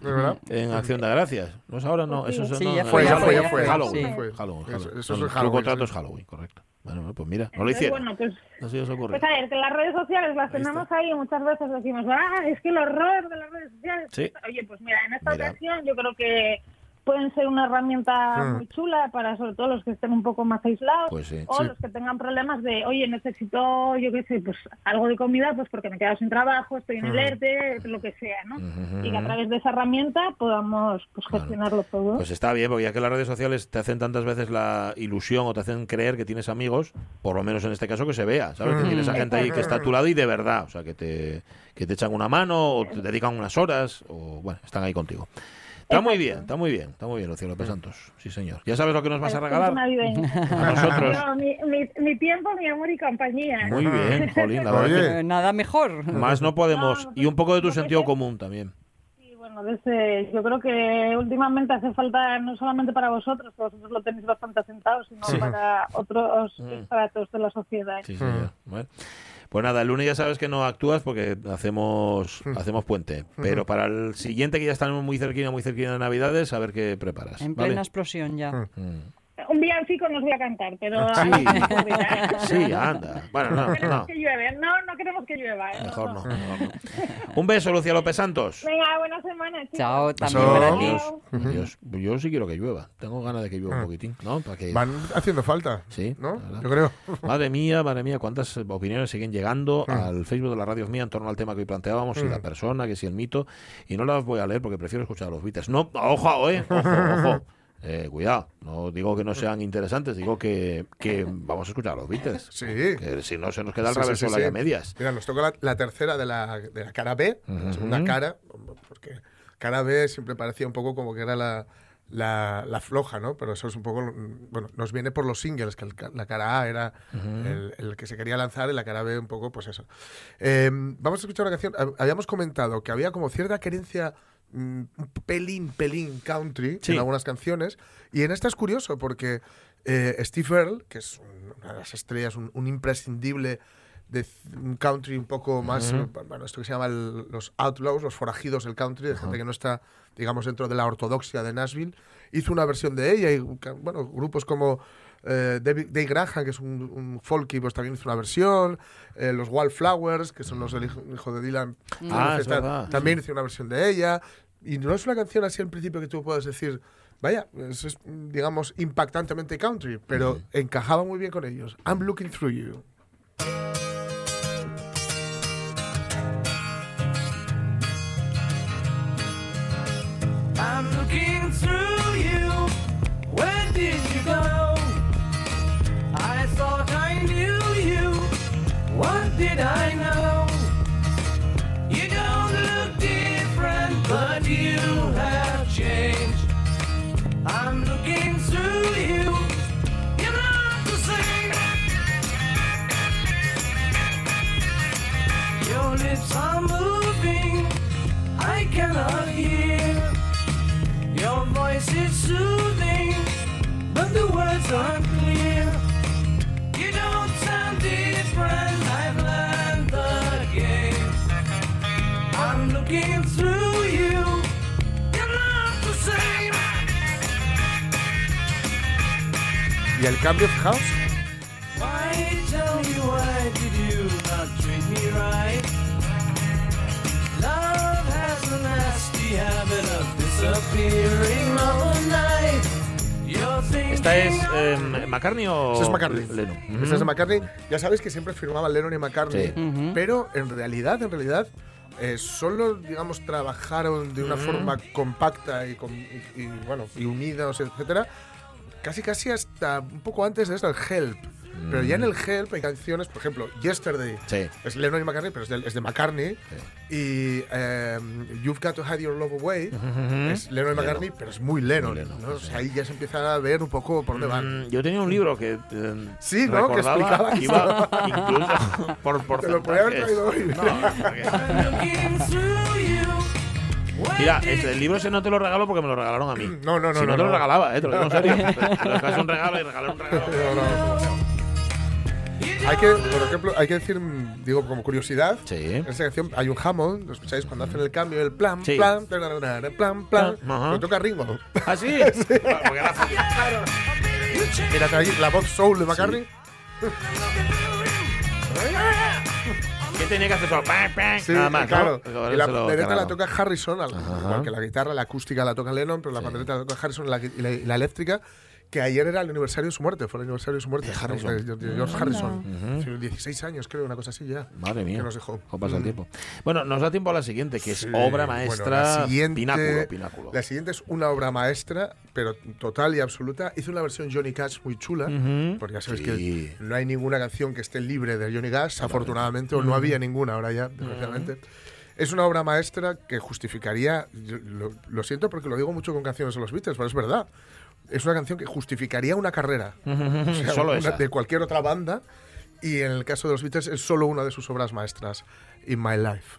Speaker 2: en Acción de Gracias. No es ahora, no. Eso es
Speaker 3: Sí,
Speaker 2: no,
Speaker 3: ya fue, ya fue, ya fue.
Speaker 2: Halloween.
Speaker 3: Sí.
Speaker 2: Halloween,
Speaker 3: Eso-
Speaker 2: Halloween.
Speaker 3: eso es
Speaker 2: el
Speaker 3: Halloween,
Speaker 2: truco trato es Halloween, correcto. Bueno, pues mira, no lo hicieron.
Speaker 11: Bueno, pues,
Speaker 2: Así os ocurre.
Speaker 11: pues a ver, que las redes sociales las tenemos ahí y muchas veces decimos, ah, es que el horror de las redes sociales.
Speaker 2: Sí.
Speaker 11: Oye, pues mira, en esta
Speaker 2: Mira.
Speaker 11: ocasión yo creo que pueden ser una herramienta
Speaker 2: Hmm.
Speaker 11: muy chula para sobre todo los que estén un poco más aislados
Speaker 2: Pues sí.
Speaker 11: o
Speaker 2: Sí.
Speaker 11: los que tengan problemas de, oye, necesito, yo qué sé, pues algo de comida, pues porque me he quedado sin trabajo, estoy en el. ERTE, lo que sea, ¿no? Y que a través de esa herramienta podamos pues gestionarlo todo.
Speaker 2: Pues está bien, porque ya que las redes sociales te hacen tantas veces la ilusión o te hacen creer que tienes amigos, por lo menos en este caso que se vea, ¿sabes? Que
Speaker 3: Mm.
Speaker 2: tienes a gente ahí que está a tu lado y de verdad, o sea, que te, que te echan una mano o te dedican unas horas o, bueno, están ahí contigo. Está muy bien, está muy bien, está muy bien, Lucía López Santos. Sí, señor. ¿Ya sabes lo que nos vas a regalar? A nosotros.
Speaker 11: No, mi, mi- mi tiempo, mi amor y compañía.
Speaker 2: Muy bien, Jolín, la verdad que
Speaker 4: Nada mejor.
Speaker 2: más no podemos. Y un poco de tu sentido común también.
Speaker 11: Y bueno, desde, yo creo que últimamente hace falta no solamente para vosotros, que vosotros lo tenéis bastante asentado, sino
Speaker 2: Sí.
Speaker 11: para otros
Speaker 2: Mm.
Speaker 11: estratos de la sociedad.
Speaker 2: Sí, señor. Bueno. Pues nada, el lunes ya sabes que no actúas porque hacemos hacemos puente. Pero para el siguiente, que ya estamos muy cerquina, muy cerquina de Navidades, a ver qué preparas.
Speaker 4: En
Speaker 2: ¿vale?
Speaker 4: plena explosión ya.
Speaker 2: Mm.
Speaker 11: Un villancico nos voy a cantar, pero...
Speaker 2: Sí.
Speaker 11: me ocurrirá.
Speaker 2: Sí, anda. Bueno, no,
Speaker 11: No queremos
Speaker 2: no.
Speaker 11: que llueve, no, no queremos que llueva. ¿eh?
Speaker 2: Mejor no, no. Un beso, Lucía López Santos.
Speaker 11: Venga, buena semana, chicos.
Speaker 4: Chao,
Speaker 2: también
Speaker 3: para ti.
Speaker 2: Dios, yo sí quiero que llueva. Tengo ganas de que llueva un poquitín, ¿no? Para que...
Speaker 3: Van haciendo falta.
Speaker 2: Sí,
Speaker 3: ¿no?
Speaker 2: verdad.
Speaker 3: Yo creo.
Speaker 2: Madre mía, madre mía, cuántas opiniones siguen llegando
Speaker 3: Mm.
Speaker 2: al Facebook de la radio mía en torno al tema que hoy planteábamos, si
Speaker 3: Mm.
Speaker 2: la persona, que si el mito, y no las voy a leer porque prefiero escuchar a los Beatles. No, ojo, eh, ojo, ojo. Eh, cuidado, no digo que no sean interesantes, digo que, que vamos a escuchar a los Beatles.
Speaker 3: Sí.
Speaker 2: Que si no se nos queda el
Speaker 3: Sí,
Speaker 2: reverso
Speaker 3: sí,
Speaker 2: la a medias.
Speaker 3: Mira, nos toca la, la tercera de la, de la cara B, la
Speaker 2: Ujú.
Speaker 3: segunda cara, porque cara B siempre parecía un poco como que era la, la, la floja, ¿no? Pero eso es un poco, bueno, nos viene por los singles, que el la cara A era el, el que se quería lanzar y la cara B un poco, pues eso. Eh, vamos a escuchar una canción, Hab- habíamos comentado que había como cierta querencia un pelín, pelín country
Speaker 2: Sí.
Speaker 3: en algunas canciones, y en esta es curioso porque eh, Steve Earle, que es un- una de las estrellas, un, un imprescindible de un country un poco más, eh, bueno, esto que se llama el- los outlaws, los forajidos del country, de gente que no está, digamos, dentro de la ortodoxia de Nashville, hizo una versión de ella y, bueno, grupos como eh, David, Dave Graham, que es un, un folky, pues también hizo una versión, eh, los Wildflowers, que son los del hijo, hijo de Dylan,
Speaker 2: Ah, es
Speaker 3: Está- también hizo una versión de ella, y no es una canción así al principio que tú puedes decir, vaya, eso es, digamos, impactantemente country, pero encajaba muy bien con ellos. I'm looking through you.
Speaker 12: I'm looking through nine. You're thinking
Speaker 2: ¿Esta es eh, McCartney o
Speaker 3: Ese es McCartney.
Speaker 2: Lennon?
Speaker 3: Ese es de McCartney. Ya sabéis que siempre firmaban Lennon y McCartney,
Speaker 2: Sí.
Speaker 3: Pero en realidad, en realidad, eh, solo, digamos, trabajaron de una forma compacta y, y- y, bueno, y unidos, etcétera, casi casi hasta un poco antes de esto, el Help. Pero ya en el Help hay canciones, por ejemplo, Yesterday,
Speaker 2: Sí.
Speaker 3: es Lennon y McCartney, pero es de, es de McCartney. Y em, You've Got to Hide Your Love Away
Speaker 2: Ujú.
Speaker 3: es Lennon y McCartney,
Speaker 2: Lennon.
Speaker 3: pero es muy Lennon.
Speaker 2: Muy Lennon,
Speaker 3: ¿no? O
Speaker 2: sí.
Speaker 3: sea, ahí ya se empieza a ver un poco por dónde van.
Speaker 2: Mm, Yo tenía un libro que eh,
Speaker 3: Sí, ¿no? Que explicaba
Speaker 2: que iba incluso por
Speaker 3: Te lo podía haber traído hoy.
Speaker 2: No, Mira, este, el libro ese no te lo regalo porque me lo regalaron a mí.
Speaker 3: No, no, no,
Speaker 2: Si no,
Speaker 3: no,
Speaker 2: te lo regalaba, eh, te lo digo en serio. Te lo dejas un regalo y regalar un regalo.
Speaker 3: Hay que, por ejemplo, hay que decir, mm, digo, como curiosidad,
Speaker 2: Sí.
Speaker 3: en esa canción hay un Hammond, ¿lo escucháis? Cuando hacen el cambio, el plan,
Speaker 2: Sí.
Speaker 3: plan, tararara, plan, plan,
Speaker 2: Ajá.
Speaker 3: lo toca Ringo.
Speaker 2: ¿Ah, sí? Porque era
Speaker 3: Mira, la voz soul de McCartney.
Speaker 2: ¿Qué tenía que hacer solo? Pam, pam,
Speaker 3: Sí,
Speaker 2: Nada más,
Speaker 3: claro. Y la pandereta la toca Harrison, al- igual que la guitarra, la acústica la toca Lennon, pero la pandereta la toca Harrison la- y la, y la eléctrica, que ayer era el aniversario de su muerte, fue el aniversario de su muerte.
Speaker 2: De Harrison.
Speaker 3: George
Speaker 2: Anda.
Speaker 3: Harrison.
Speaker 2: Ujú.
Speaker 3: Sí, 16 años, creo, una cosa así ya.
Speaker 2: Madre mía.
Speaker 3: Que nos dejó.
Speaker 2: ¿Cómo pasa el
Speaker 3: Mm.
Speaker 2: tiempo? Bueno, nos da tiempo a la siguiente, que es
Speaker 3: Sí,
Speaker 2: obra
Speaker 3: bueno,
Speaker 2: maestra,
Speaker 3: la siguiente-
Speaker 2: pináculo, pináculo.
Speaker 3: La siguiente es una obra maestra, pero total y absoluta. Hizo una versión Johnny Cash muy chula,
Speaker 2: Ujú.
Speaker 3: porque ya sabes
Speaker 2: Sí.
Speaker 3: que no hay ninguna canción que esté libre de Johnny Cash, afortunadamente, o no había ninguna ahora ya, desgraciadamente. Es una obra maestra que justificaría, lo, lo siento porque lo digo mucho con canciones de los Beatles, pero es verdad. Es una canción que justificaría una carrera. O sea,
Speaker 2: Solo
Speaker 3: una-
Speaker 2: esa.
Speaker 3: de cualquier otra banda. Y en el caso de los Beatles es solo una de sus obras maestras, In My Life.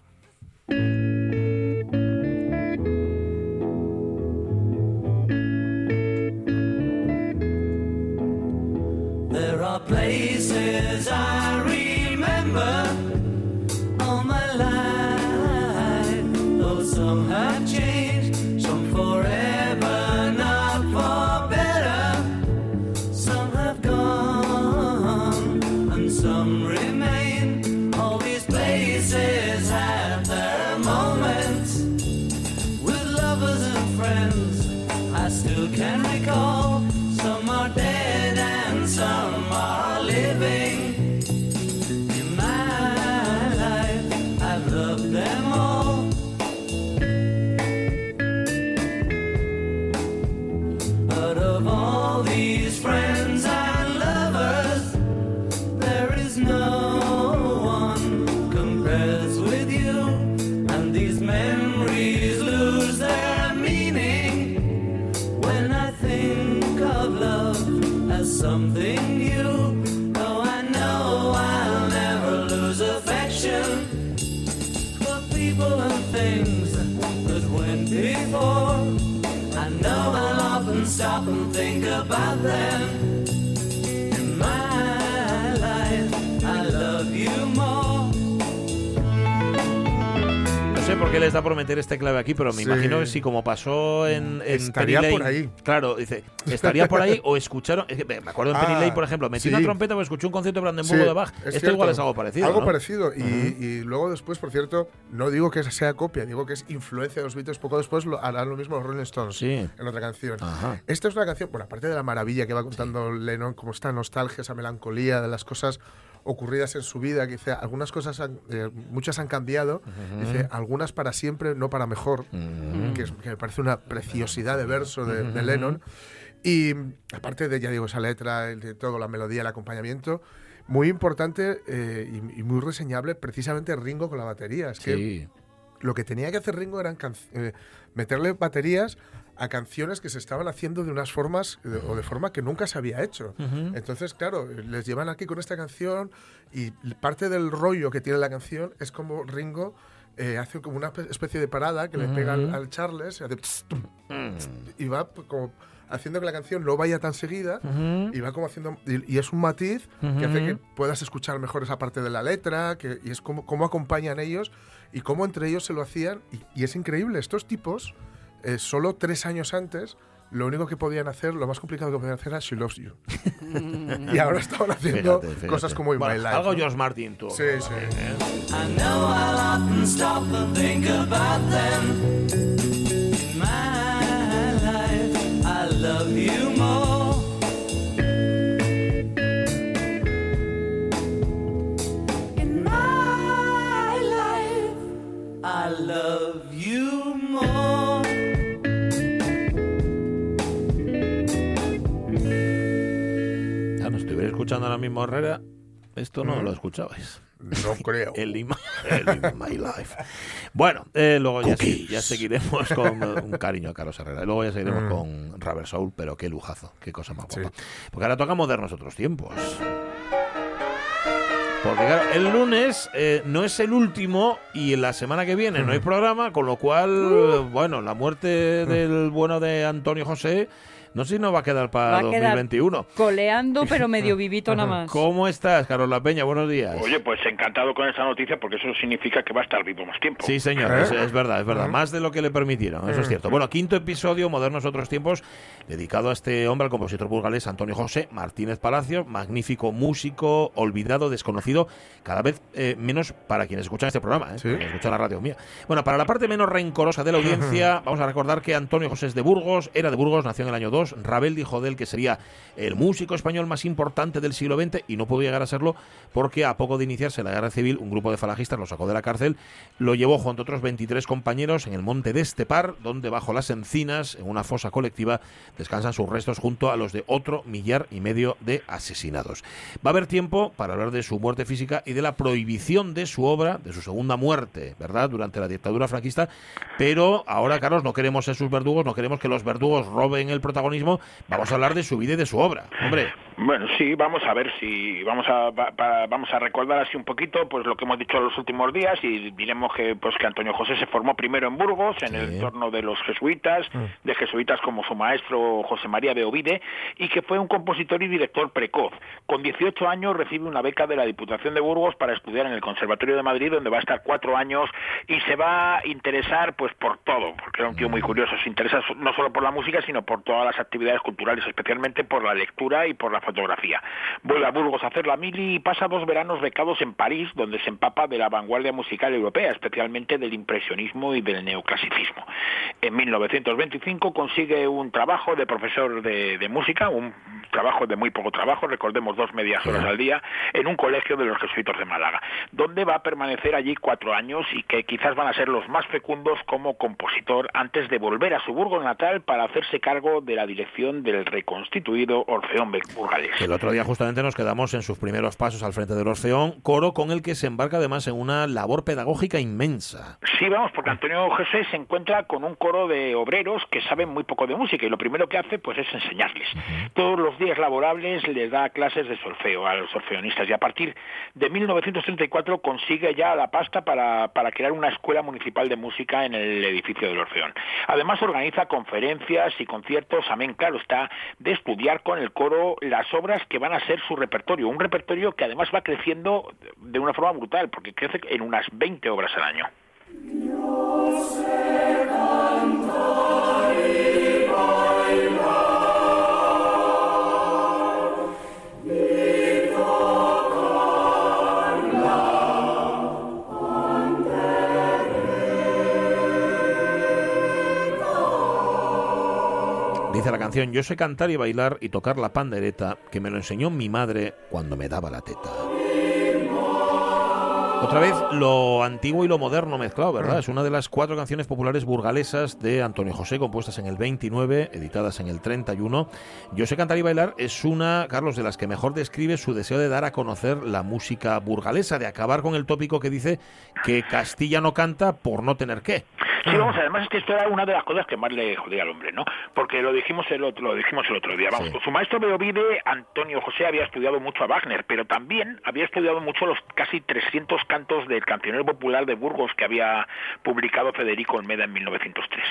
Speaker 12: There stop and think about them.
Speaker 2: Por qué les da por meter este clave aquí, pero me
Speaker 3: Sí.
Speaker 2: imagino que si como pasó en, en
Speaker 3: Estaría
Speaker 2: Penny
Speaker 3: por
Speaker 2: Lane-
Speaker 3: ahí.
Speaker 2: Claro, dice, estaría por ahí o escucharon. es que me acuerdo en Penny
Speaker 3: Ah,
Speaker 2: Lane, por ejemplo, metí
Speaker 3: sí.
Speaker 2: una trompeta porque escuché un concierto de Brandenburgo
Speaker 3: Sí,
Speaker 2: de Bach.
Speaker 3: es
Speaker 2: Esto
Speaker 3: cierto.
Speaker 2: igual es algo parecido.
Speaker 3: Algo
Speaker 2: ¿no?
Speaker 3: parecido. Y,
Speaker 2: Ujú.
Speaker 3: y luego después, por cierto, no digo que sea copia, digo que es influencia de los Beatles. Poco después lo, harán lo mismo los Rolling Stones en otra canción.
Speaker 2: Ajá.
Speaker 3: Esta es una canción, bueno, aparte de la maravilla que va contando Lennon, como esta nostalgia, esa melancolía de las cosas ocurridas en su vida, que dice, algunas cosas, han- eh, muchas han cambiado, dice, algunas para siempre, no para mejor, que, es- que me parece una preciosidad de verso de, de Lennon. Y aparte de, ya digo, esa letra, el de todo, la melodía, el acompañamiento, muy importante eh, y, y muy reseñable precisamente Ringo con la batería. Es que
Speaker 2: Sí.
Speaker 3: lo que tenía que hacer Ringo era eh, meterle baterías a canciones que se estaban haciendo de unas formas o de forma que nunca se había hecho. Entonces, claro, les llevan aquí con esta canción y parte del rollo que tiene la canción es como Ringo eh, hace como una pe- especie de parada que le pega al, Charles y, hace tss, tum, tss, y va como haciendo que la canción no vaya tan seguida y va como haciendo y, y es un matiz que hace que puedas escuchar mejor esa parte de la letra que, y es como cómo acompañan ellos y cómo entre ellos se lo hacían y, y es increíble. Estos tipos eh, solo tres años antes lo único que podían hacer lo más complicado que podían hacer era She Loves You y ahora estaban haciendo
Speaker 2: Fíjate, fíjate.
Speaker 3: cosas como In
Speaker 2: Bueno,
Speaker 3: My Life
Speaker 2: Algo
Speaker 3: ¿no?
Speaker 2: George Martin, tú.
Speaker 3: sí sí
Speaker 12: I know I'll often stop and think about them.
Speaker 2: Mismo Herrera, esto no
Speaker 3: Mm.
Speaker 2: lo escuchabais.
Speaker 3: no creo
Speaker 2: El In, el My Life. Bueno, eh, luego ya, sí, ya seguiremos con eh, un cariño a Carlos Herrera. Luego ya seguiremos
Speaker 3: Mm.
Speaker 2: con Rubber Soul, pero qué lujazo, qué cosa más
Speaker 3: Sí.
Speaker 2: guapa. Porque ahora toca modernos otros tiempos. Porque claro, el lunes eh, no es el último y la semana que viene no hay programa, con lo cual, bueno, la muerte del bueno de Antonio José, no sé si nos va a quedar
Speaker 4: Va
Speaker 2: para
Speaker 4: a quedar
Speaker 2: 2021.
Speaker 4: coleando, pero medio vivito nada más.
Speaker 2: ¿Cómo estás, Carlos La Peña? Buenos días.
Speaker 13: Oye, pues encantado con esa noticia porque eso significa que va a estar vivo más tiempo.
Speaker 2: Sí, señor,
Speaker 3: ¿Eh?
Speaker 2: es, es verdad, es verdad.
Speaker 3: ¿Eh?
Speaker 2: Más de lo que le permitieron, eso es
Speaker 3: ¿Eh?
Speaker 2: cierto. Bueno, quinto episodio, Modernos Otros Tiempos, dedicado a este hombre, al compositor burgalés Antonio José Martínez Palacio, magnífico músico, olvidado, desconocido, cada vez eh, menos para quienes escuchan este programa, ¿eh?
Speaker 3: Sí.
Speaker 2: Quienes escuchan la radio mía. Bueno, para la parte menos rencorosa de la audiencia, vamos a recordar que Antonio José es de Burgos, era de Burgos, nació en el año 2, Rabel dijo de él que sería el músico español más importante del siglo XX y no pudo llegar a serlo porque a poco de iniciarse la guerra civil, un grupo de falangistas lo sacó de la cárcel, lo llevó junto a otros 23 compañeros en el monte de Estepar, donde bajo las encinas, en una fosa colectiva, descansan sus restos junto a los de otro millar y medio de asesinados. Va a haber tiempo para hablar de su muerte física y de la prohibición de su obra, de su segunda muerte, ¿verdad?, durante la dictadura franquista, pero ahora, Carlos, no queremos ser sus verdugos, no queremos que los verdugos roben el protagonismo, vamos a hablar de su vida y de su obra. Hombre,
Speaker 13: Bueno, sí, vamos a ver si vamos a va- va- vamos a recordar así un poquito pues lo que hemos dicho en los últimos días y diremos que pues que Antonio José se formó primero en Burgos en el entorno de los jesuitas, de jesuitas como su maestro José María de Ovide y que fue un compositor y director precoz. Con 18 años recibe una beca de la Diputación de Burgos para estudiar en el Conservatorio de Madrid donde va a estar cuatro años y se va a interesar pues por todo, porque era un tío muy curioso, se interesa no solo por la música sino por todas las actividades culturales, especialmente por la lectura y por la fotografía. Vuelve a Burgos a hacer la mili y pasa dos veranos becados en París, donde se empapa de la vanguardia musical europea, especialmente del impresionismo y del neoclasicismo. En 1925 consigue un trabajo de profesor de, de música, un trabajo de muy poco trabajo, recordemos dos medias horas al día, en un colegio de los jesuitas de Málaga, donde va a permanecer allí cuatro años y que quizás van a ser los más fecundos como compositor antes de volver a su Burgos natal para hacerse cargo de la dirección del reconstituido Orfeón Burgalés.
Speaker 2: el otro día justamente nos quedamos en sus primeros pasos al frente del Orfeón, coro con el que se embarca además en una labor pedagógica inmensa.
Speaker 13: Sí, vamos, porque Antonio José se encuentra con un coro de obreros que saben muy poco de música y lo primero que hace pues es enseñarles. Todos los días laborables les da clases de solfeo a los orfeonistas y a partir de 1934 consigue ya la pasta para, para crear una escuela municipal de música en el edificio del Orfeón. Además organiza conferencias y conciertos, claro está, de estudiar con el coro las obras que van a ser su repertorio, un repertorio que además va creciendo de una forma brutal, porque crece en unas 20 obras al año.
Speaker 2: Dice la canción, yo sé cantar y bailar y tocar la pandereta, que me lo enseñó mi madre cuando me daba la teta. Otra vez lo antiguo y lo moderno mezclado, ¿verdad? Es una de las cuatro canciones populares burgalesas de Antonio José, compuestas en el 29, editadas en el 31. Yo sé cantar y bailar es una, Carlos, de las que mejor describe su deseo de dar a conocer la música burgalesa, de acabar con el tópico que dice que Castilla no canta por no tener qué.
Speaker 13: Sí, vamos, además es que esto era una de las cosas que más le jodía al hombre, ¿no? Porque lo dijimos el otro, lo dijimos el otro día. Vamos, con su maestro Beovide, Antonio José, había estudiado mucho a Wagner, pero también había estudiado mucho los casi 300 cantos del cancionero popular de Burgos que había publicado Federico Olmeda en 1903.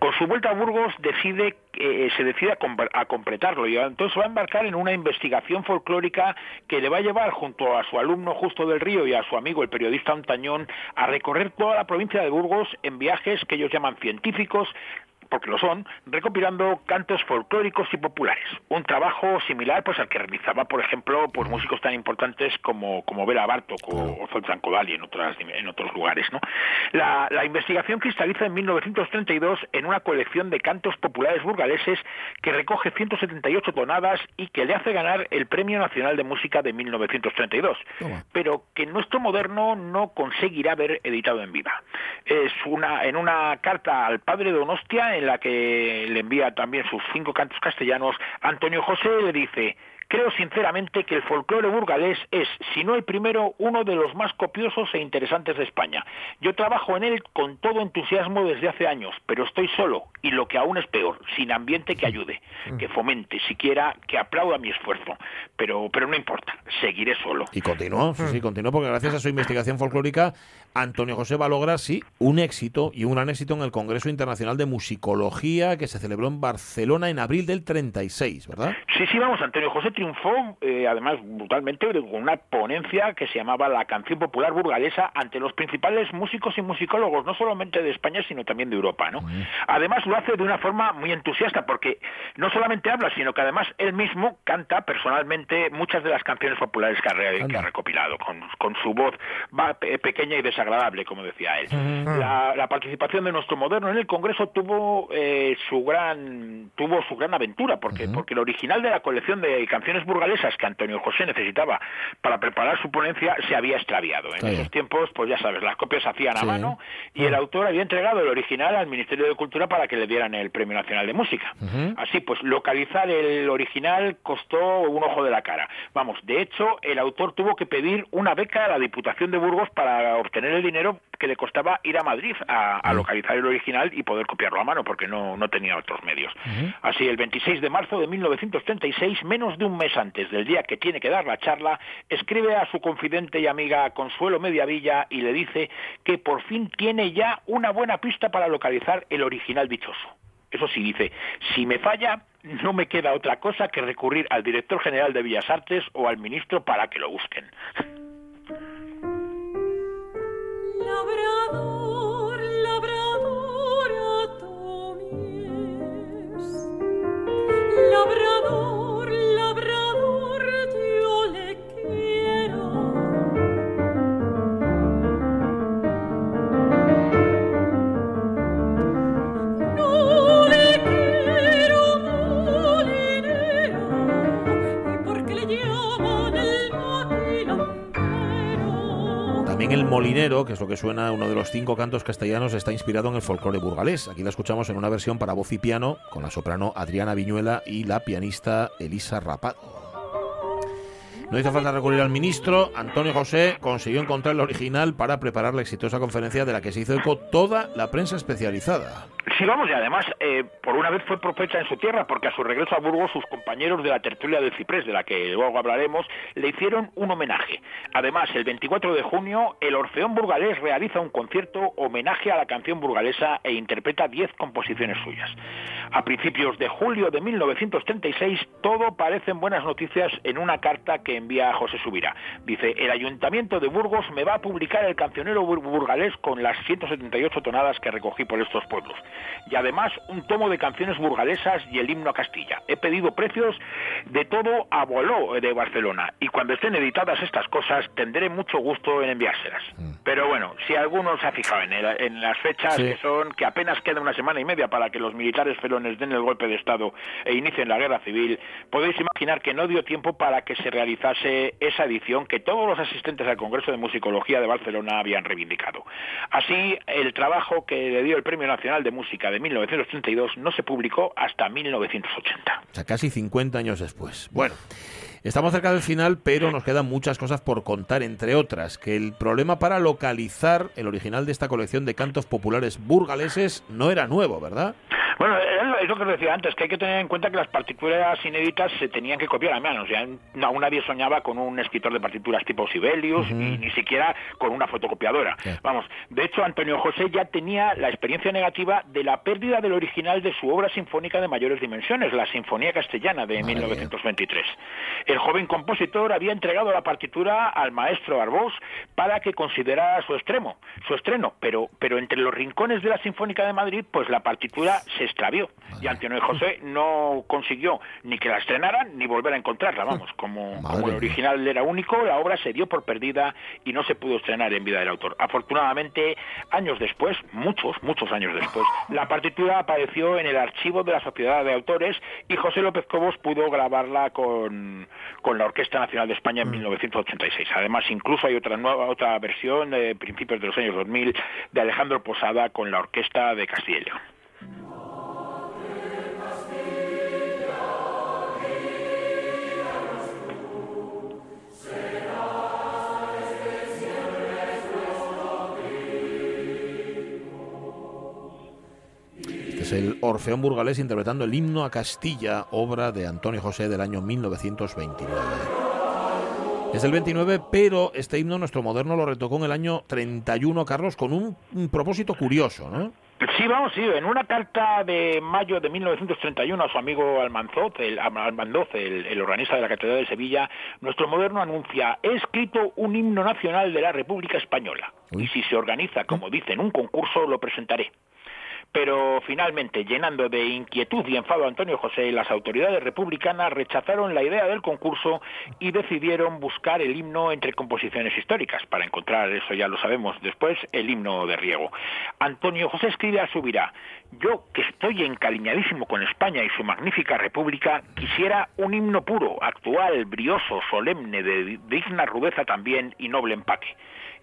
Speaker 13: Con su vuelta a Burgos decide eh, se decide a, a completarlo y entonces va a embarcar en una investigación folclórica que le va a llevar junto a su alumno Justo del Río y a su amigo el periodista Antañón a recorrer toda la provincia de Burgos en viajes que ellos llaman científicos porque lo son, recopilando cantos folclóricos y populares. Un trabajo similar pues al que realizaba, por ejemplo, pues músicos tan importantes como, como Bela Bartok o, o Zoltán Kodály en, otras, en otros lugares. ¿no? La, la investigación cristaliza en 1932 en una colección de cantos populares burgaleses que recoge 178 tonadas y que le hace ganar el Premio Nacional de Música de 1932, pero que en nuestro moderno no conseguirá ver editado en viva. Es una, en una carta al padre de Donostia, en la que le envía también sus cinco cantos castellanos, Antonio José le dice Creo sinceramente que el folclore burgalés es, si no el primero, uno de los más copiosos e interesantes de España. Yo trabajo en él con todo entusiasmo desde hace años, pero estoy solo y lo que aún es peor, sin ambiente que ayude, que fomente, siquiera que aplauda mi esfuerzo. Pero, pero no importa, seguiré solo.
Speaker 2: Y continuó, sí, sí, continuó, porque gracias a su investigación folclórica, Antonio José va a lograr, sí, un éxito y un gran éxito en el Congreso Internacional de Musicología que se celebró en Barcelona en abril del 36, ¿verdad?
Speaker 13: Sí, sí, vamos, Antonio José triunfó, eh, además brutalmente, con una ponencia que se llamaba la Canción Popular Burgalesa ante los principales músicos y musicólogos, no solamente de España, sino también de Europa, ¿no? Además lo hace de una forma muy entusiasta, porque no solamente habla, sino que además él mismo canta personalmente muchas de las canciones populares que ha, que ha recopilado, con, con su voz va- pe- pequeña y desagradable, como decía él. La, la participación de nuestro moderno en el Congreso tuvo eh, su gran tuvo su gran aventura, porque porque el original de la colección de canciones burgalesas que Antonio José necesitaba para preparar su ponencia se había extraviado. En esos tiempos, pues ya sabes, las copias se hacían a
Speaker 14: Sí.
Speaker 13: mano y el autor había entregado el original al Ministerio de Cultura para que le dieran el Premio Nacional de Música. Así pues, localizar el original costó un ojo de la cara. Vamos, de hecho, el autor tuvo que pedir una beca a la Diputación de Burgos para obtener el dinero que le costaba ir a Madrid a, a localizar el original y poder copiarlo a mano, porque no, no tenía otros medios. Así, el 26 de marzo de 1936, menos de un mes antes del día que tiene que dar la charla, escribe a su confidente y amiga Consuelo Mediavilla y le dice que por fin tiene ya una buena pista para localizar el original Eso sí, dice, si me falla, no me queda otra cosa que recurrir al director general de Bellas Artes o al ministro para que lo busquen.
Speaker 12: Molinero,
Speaker 2: que es lo que suena uno de los cinco cantos castellanos, está inspirado en el folclore burgalés. Aquí la escuchamos en una versión para voz y piano con la soprano Adriana Viñuela y la pianista Elisa Rapado. No hizo falta recurrir al ministro. Antonio José consiguió encontrar el original para preparar la exitosa conferencia de la que se hizo eco toda la prensa especializada.
Speaker 13: Sí, vamos, y además, eh, por una vez fue profeta en su tierra, porque a su regreso a Burgos, sus compañeros de la tertulia del Ciprés, de la que luego hablaremos, le hicieron un homenaje. Además, el 24 de junio, el Orfeón Burgalés realiza un concierto homenaje a la canción burgalesa e interpreta 10 composiciones suyas. A principios de julio de 1936, todo parecen buenas noticias en una carta que envía a José Subirá. Dice, el Ayuntamiento de Burgos me va a publicar el cancionero bur- burgalés con las 178 tonadas que recogí por estos pueblos. Y además, un tomo de canciones burgalesas y el himno a Castilla. He pedido precios de todo a Boló de Barcelona. Y cuando estén editadas estas cosas, tendré mucho gusto en enviárselas. Pero bueno, si alguno se ha fijado en, el- en las fechas
Speaker 2: Sí.
Speaker 13: que son que apenas queda una semana y media para que los militares felones den el golpe de Estado e inicien la guerra civil, podéis imaginar que no dio tiempo para que se realizase esa edición que todos los asistentes al Congreso de Musicología de Barcelona habían reivindicado. Así, el trabajo que le dio el Premio Nacional de Música de 1932 no se publicó hasta 1980.
Speaker 2: O sea, casi 50 años después. Bueno, estamos cerca del final, pero nos quedan muchas cosas por contar, entre otras, que el problema para localizar el original de esta colección de cantos populares burgaleses no era nuevo, ¿verdad?
Speaker 13: Bueno, es lo- que os decía antes, que hay que tener en cuenta que las partituras inéditas se tenían que copiar a mano. O sea, aún nadie soñaba con un escritor de partituras tipo Sibelius y ni siquiera con una fotocopiadora. Vamos, de hecho, Antonio José ya tenía la experiencia negativa de la pérdida del original de su obra sinfónica de mayores dimensiones, la Sinfonía Castellana de 1923. El joven compositor había entregado la partitura al maestro Arbós para que considerara su extremo, su estreno, pero, pero entre los rincones de la Sinfónica de Madrid, pues la partitura se extravió. Y Antonio José no consiguió ni que la estrenaran ni volver a encontrarla, vamos, como, como el original era único, la obra se dio por perdida y no se pudo estrenar en vida del autor. Afortunadamente, años después, muchos, muchos años después, la partitura apareció en el archivo de la Sociedad de Autores y José López Cobos pudo grabarla con, con la Orquesta Nacional de España en 1986. Además, incluso hay otra nueva otra versión de principios de los años 2000 de Alejandro Posada con la Orquesta de Castilla y León.
Speaker 2: Es el Orfeón Burgalés interpretando el himno a Castilla, obra de Antonio José del año 1929. Es del 29, pero este himno nuestro moderno lo retocó en el año 31, Carlos, con un, un propósito curioso, ¿no?
Speaker 13: Sí, vamos, sí, en una carta de mayo de 1931 a su amigo Almanzoz, el, Almandoz, el, el organista de la Catedral de Sevilla, nuestro moderno anuncia, he escrito un himno nacional de la República Española y si se organiza, como dicen, un concurso, lo presentaré. Pero finalmente, llenando de inquietud y enfado a Antonio José, las autoridades republicanas rechazaron la idea del concurso y decidieron buscar el himno entre composiciones históricas, para encontrar, eso ya lo sabemos después, el himno de Riego. Antonio José escribe a Subirá, yo que estoy encariñadísimo con España y su magnífica república, quisiera un himno puro, actual, brioso, solemne, de digna rudeza también y noble empaque.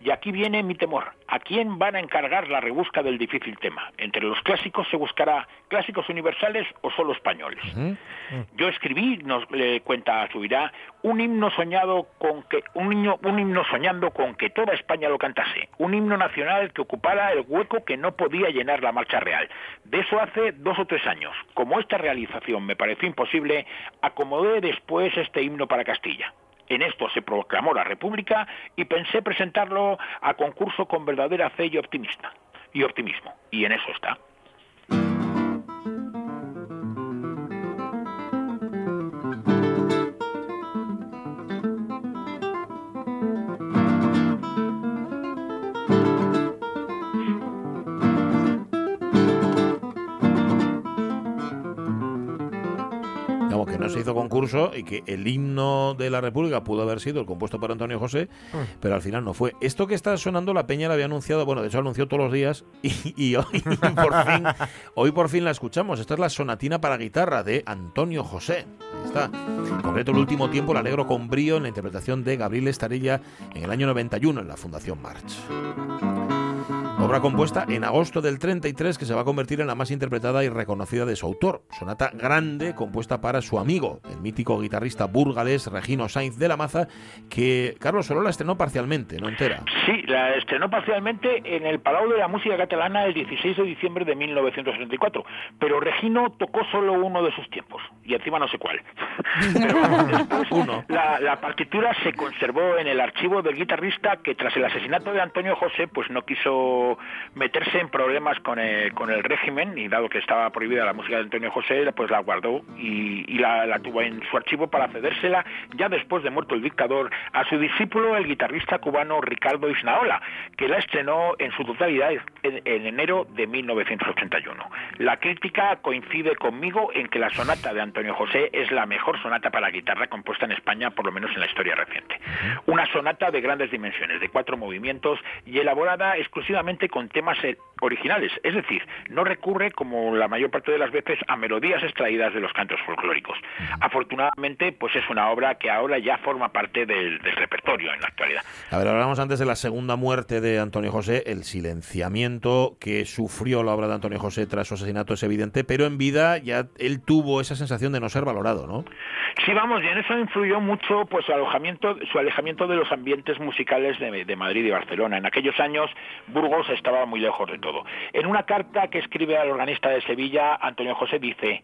Speaker 13: Y aquí viene mi temor. ¿A quién van a encargar la rebusca del difícil tema? ¿Entre los clásicos se buscará clásicos universales o solo españoles? Yo escribí, nos le cuenta Subirá, un himno soñado con que un himno, un himno soñando con que toda España lo cantase, un himno nacional que ocupara el hueco que no podía llenar la marcha real. De eso hace dos o tres años. Como esta realización me pareció imposible, acomodé después este himno para Castilla. En esto se proclamó la República y pensé presentarlo a concurso con verdadera fe y optimista y optimismo. Y en eso está.
Speaker 2: Hizo concurso y que el himno de la República pudo haber sido el compuesto por Antonio José, pero al final no fue. Esto que está sonando, la Peña la había anunciado, bueno, de hecho anunció todos los días y, y hoy, por fin, hoy por fin la escuchamos. Esta es la sonatina para guitarra de Antonio José. Ahí está. En concreto, el último tiempo la alegro con brío en la interpretación de Gabriel Estarilla en el año 91 en la Fundación March. Obra compuesta en agosto del 33 que se va a convertir en la más interpretada y reconocida de su autor. Sonata grande compuesta para su amigo, el mítico guitarrista burgalés Regino Sainz de la Maza, que Carlos solo la estrenó parcialmente, no entera.
Speaker 13: Sí, la estrenó parcialmente en el Palau de la Música Catalana el 16 de diciembre de 1934, pero Regino tocó solo uno de sus tiempos, y encima no sé cuál. Pero después, La, la partitura se conservó en el archivo del guitarrista que tras el asesinato de Antonio José pues no quiso meterse en problemas con el, con el régimen y dado que estaba prohibida la música de Antonio José pues la guardó y, y la, la tuvo en su archivo para cedérsela ya después de muerto el dictador a su discípulo el guitarrista cubano Ricardo Isnaola que la estrenó en su totalidad en, en enero de 1981. La crítica coincide conmigo en que la sonata de Antonio José es la mejor sonata para guitarra compuesta en España por lo menos en la historia reciente. Una sonata de grandes dimensiones, de cuatro movimientos y elaborada exclusivamente con temas eh, originales, es decir, no recurre como la mayor parte de las veces a melodías extraídas de los cantos folclóricos. Afortunadamente, pues es una obra que ahora ya forma parte del, del repertorio en la actualidad.
Speaker 2: A ver, hablábamos antes de la segunda muerte de Antonio José, el silenciamiento que sufrió la obra de Antonio José tras su asesinato es evidente, pero en vida ya él tuvo esa sensación de no ser valorado, ¿no?
Speaker 13: Sí, vamos, y en eso influyó mucho pues su alojamiento, su alejamiento de los ambientes musicales de, de Madrid y Barcelona. En aquellos años Burgos estaba muy lejos de todo. En una carta que escribe al organista de Sevilla, Antonio José dice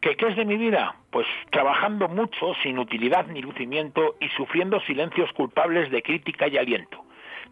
Speaker 13: ¿Que qué es de mi vida? Pues trabajando mucho, sin utilidad ni lucimiento y sufriendo silencios culpables de crítica y aliento.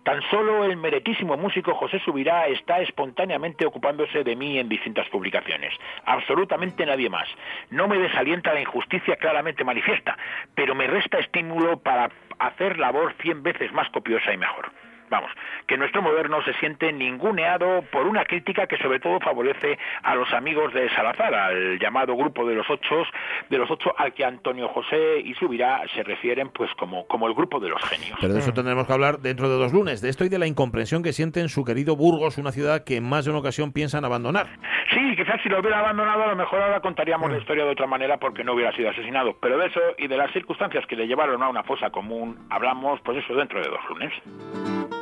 Speaker 13: Tan solo el meretísimo músico José Subirá está espontáneamente ocupándose de mí en distintas publicaciones. Absolutamente nadie más. No me desalienta la injusticia claramente manifiesta, pero me resta estímulo para hacer labor cien veces más copiosa y mejor. Vamos, que nuestro moderno se siente ninguneado por una crítica que sobre todo favorece a los amigos de Salazar, al llamado grupo de los ocho, de los ocho al que Antonio José y Subirá se refieren pues como, como el grupo de los genios.
Speaker 2: Pero de eso tendremos que hablar dentro de dos lunes, de esto y de la incomprensión que siente en su querido Burgos, una ciudad que en más de una ocasión piensan abandonar.
Speaker 13: Sí, quizás si lo hubiera abandonado a lo mejor ahora contaríamos la historia de otra manera porque no hubiera sido asesinado. Pero de eso y de las circunstancias que le llevaron a una fosa común hablamos pues eso dentro de dos lunes.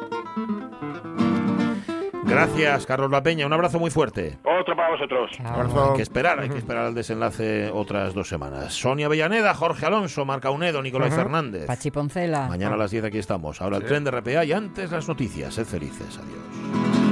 Speaker 2: Gracias, Carlos La Peña. Un abrazo muy fuerte.
Speaker 13: Otro para vosotros.
Speaker 2: Hay que esperar, hay que esperar al desenlace otras dos semanas. Sonia Villaneda, Jorge Alonso, Marca Unedo, Nicolás. Fernández.
Speaker 4: Pachi Poncela.
Speaker 2: Mañana a las 10 aquí estamos. Ahora el tren de RPA y antes las noticias. Sed felices. Adiós.